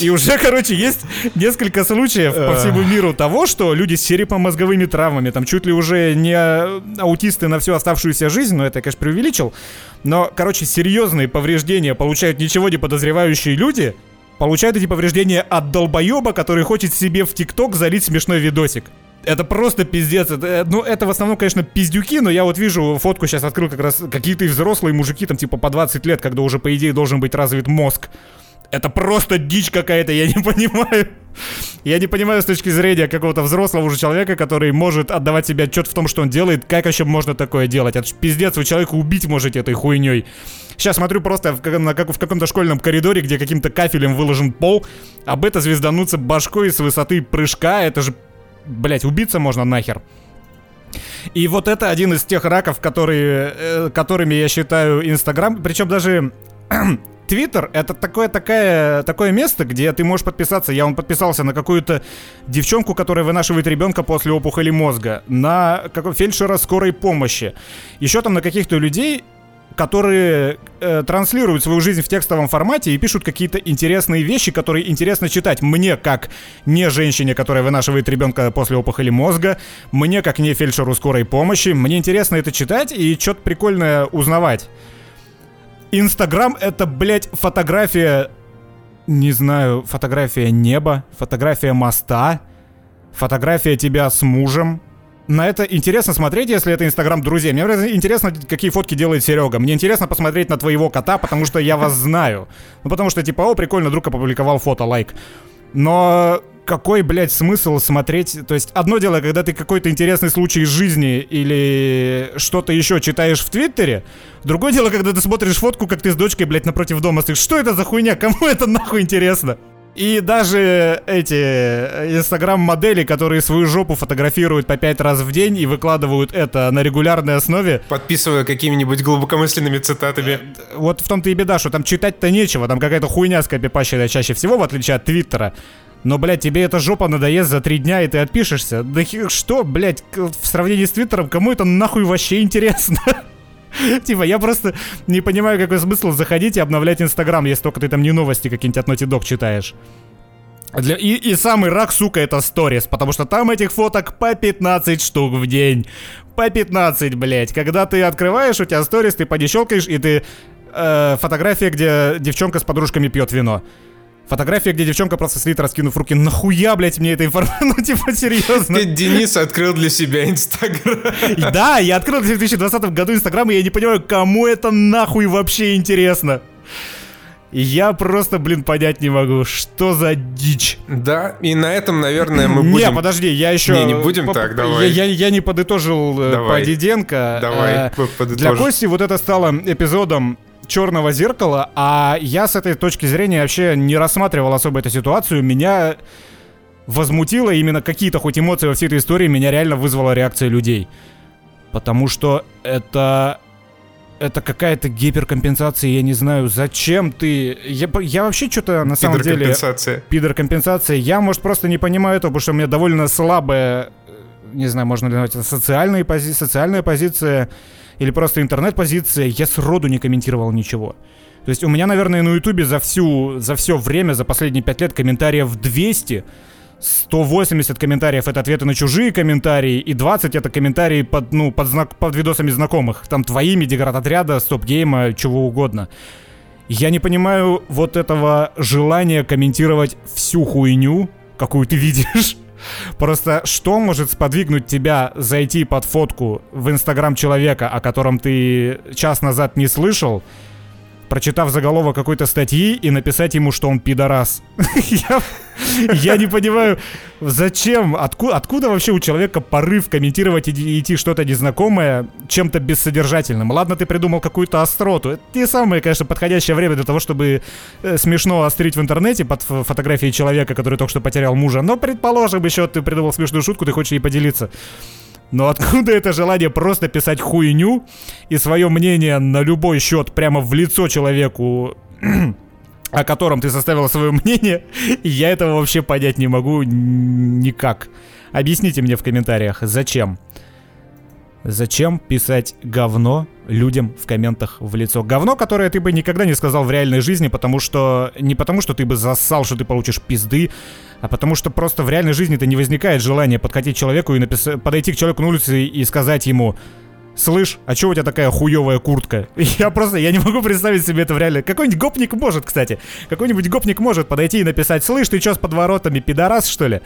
И уже, короче, есть несколько случаев по всему миру того, что люди с черепно-мозговыми травмами, там чуть ли уже не а, аутисты на всю оставшуюся жизнь, но это я, конечно, преувеличил, но, короче, серьезные повреждения получают ничего не подозревающие люди, получают эти повреждения от долбоеба, который хочет себе в ТикТок залить смешной видосик. Это просто пиздец. Это, э, ну, это в основном, конечно, пиздюки, но я вот вижу фотку сейчас открыл как раз какие-то взрослые мужики, там типа по 20 лет, когда уже, по идее, должен быть развит мозг. Это просто дичь какая-то, я не понимаю. Я не понимаю с точки зрения какого-то взрослого уже человека, который может отдавать себе отчет в том, что он делает, как еще можно такое делать. Это ж пиздец, вы человека убить можете этой хуйней. Сейчас смотрю просто в, как- на как- в каком-то школьном коридоре, где каким-то кафелем выложен пол, об это звездануться башкой с высоты прыжка, это же, блять, убиться можно нахер. И вот это один из тех раков, которые, э, которыми я считаю Инстаграм. Причем даже Твиттер это такое, такое, такое место, где ты можешь подписаться. Я он подписался на какую-то девчонку, которая вынашивает ребенка после опухоли мозга, на какого фельдшера скорой помощи, еще там на каких-то людей, которые э, транслируют свою жизнь в текстовом формате и пишут какие-то интересные вещи, которые интересно читать мне, как не женщине, которая вынашивает ребенка после опухоли мозга, мне, как не фельдшеру скорой помощи. Мне интересно это читать и что-то прикольное узнавать. Инстаграм это, блядь, фотография... Не знаю, фотография неба, фотография моста, фотография тебя с мужем. На это интересно смотреть, если это Инстаграм друзей. Мне интересно, какие фотки делает Серега. Мне интересно посмотреть на твоего кота, потому что я вас знаю. Ну, потому что, типа, о, прикольно, друг опубликовал фото, лайк. Но какой, блядь, смысл смотреть? То есть, одно дело, когда ты какой-то интересный случай из жизни или что-то еще читаешь в Твиттере. Другое дело, когда ты смотришь фотку, как ты с дочкой, блядь, напротив дома стоишь. Что это за хуйня? Кому это нахуй интересно? И даже эти э, инстаграм-модели, которые свою жопу фотографируют по пять раз в день и выкладывают это на регулярной основе, Подписывая какими-нибудь глубокомысленными цитатами. вот в том-то и беда, что там читать-то нечего, там какая-то хуйня скопипащенная чаще всего, в отличие от Твиттера. Но, блядь, тебе эта жопа надоест за три дня, и ты отпишешься. Да что, блядь, в сравнении с Твиттером, кому это нахуй вообще интересно? Типа, я просто не понимаю, какой смысл заходить и обновлять Инстаграм, если только ты там не новости какие-нибудь от Naughty Dog читаешь. Для- и, и самый рак, сука, это сторис, потому что там этих фоток по 15 штук в день. По 15, блядь. Когда ты открываешь, у тебя сторис, ты подещелкаешь, и ты... э, фотография, где девчонка с подружками пьет вино. Фотография, где девчонка просто сидит, раскинув руки. Нахуя, блядь, мне эта информация? Ну, типа, серьезно. Дядя Денис открыл для себя Инстаграм. Да, я открыл в 2020 году Инстаграм, и я не понимаю, кому это нахуй вообще интересно. Я просто, блин, понять не могу, что за дичь. Да, и на этом, наверное, мы Не, будем... подожди, я еще... Не, не будем так, давай. Я, я- я не подытожил э, Давай. по Диденко. Давай, Э, п- подытожь. Для Кости вот это стало эпизодом черного зеркала, а я с этой точки зрения вообще не рассматривал особо эту ситуацию. Меня возмутило именно какие-то хоть эмоции во всей этой истории, меня реально вызвала реакция людей. Потому что это... Это какая-то гиперкомпенсация, я не знаю, зачем ты... Я, я вообще что-то на самом деле... Пидоркомпенсация. Пидор-компенсация. Я, может, просто не понимаю этого, потому что у меня довольно слабая, э, не знаю, можно ли назвать это социальная, пози- социальная позиция или просто интернет-позиция. Я сроду не комментировал ничего. То есть у меня, наверное, на Ютубе за всю, за все время, за последние пять лет комментариев 200, 180 комментариев это ответы на чужие комментарии, и 20 это комментарии под, ну, под, знак, под видосами знакомых. Там твоими, деград-отряда, стоп-гейма, чего угодно. Я не понимаю вот этого желания комментировать всю хуйню, какую ты видишь. Просто что может сподвигнуть тебя зайти под фотку в инстаграм человека, о котором ты час назад не слышал, прочитав заголовок какой-то статьи и написать ему, что он пидорас. Я, не понимаю, зачем, откуда вообще у человека порыв комментировать и идти что-то незнакомое чем-то бессодержательным. Ладно, ты придумал какую-то остроту. Это не самое, конечно, подходящее время для того, чтобы э, смешно острить в интернете под фотографией человека, который только что потерял мужа. Но, предположим, еще ты придумал смешную шутку, ты хочешь ей поделиться. Но откуда это желание просто писать хуйню и свое мнение на любой счет прямо в лицо человеку, о котором ты составила свое мнение, я этого вообще понять не могу никак. Объясните мне в комментариях, зачем? Зачем писать говно людям в комментах в лицо? Говно, которое ты бы никогда не сказал в реальной жизни, потому что... Не потому, что ты бы зассал, что ты получишь пизды, а потому что просто в реальной жизни-то не возникает желания подходить к человеку и написать, подойти к человеку на улице и сказать ему, слышь, а чё у тебя такая хуевая куртка? Я просто, я не могу представить себе это в реале. Какой-нибудь гопник может, кстати. Какой-нибудь гопник может подойти и написать, слышь, ты чё с подворотами, пидорас, что ли?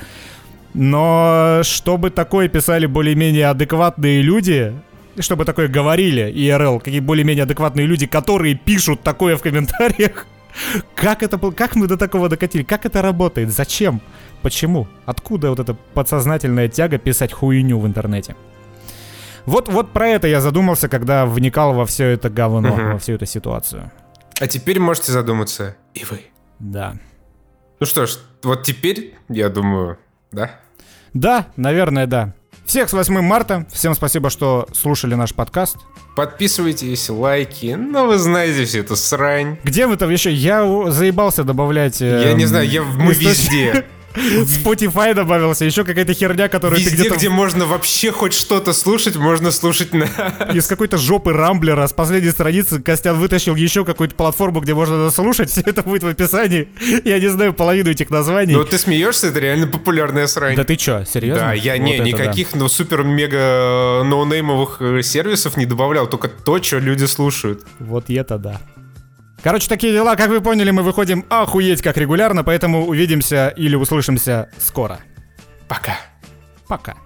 Но чтобы такое писали более-менее адекватные люди, чтобы такое говорили ИРЛ, какие более-менее адекватные люди, которые пишут такое в комментариях, как это как мы до такого докатили? Как это работает? Зачем? Почему? Откуда вот эта подсознательная тяга писать хуйню в интернете? Вот, вот про это я задумался, когда вникал во все это говно, угу. во всю эту ситуацию. А теперь можете задуматься и вы. Да. Ну что ж, вот теперь, я думаю, да? Да, наверное, да. Всех с 8 марта. Всем спасибо, что слушали наш подкаст. Подписывайтесь, лайки. Ну, вы знаете всю эту срань. Где вы там еще? Я заебался добавлять... Я не эм, знаю, я, мы везде. Spotify добавился, еще какая-то херня, которую Везде, ты где-то... где можно вообще хоть что-то слушать, можно слушать на... Из какой-то жопы Рамблера с последней страницы Костян вытащил еще какую-то платформу, где можно слушать. Все это будет в описании. Я не знаю половину этих названий. Ну ты смеешься, это реально популярная срань. Да ты чё, серьезно? Да, я вот не, никаких да. ну, супер-мега ноунеймовых э, сервисов не добавлял, только то, что люди слушают. Вот это да. Короче, такие дела, как вы поняли, мы выходим охуеть как регулярно, поэтому увидимся или услышимся скоро. Пока. Пока.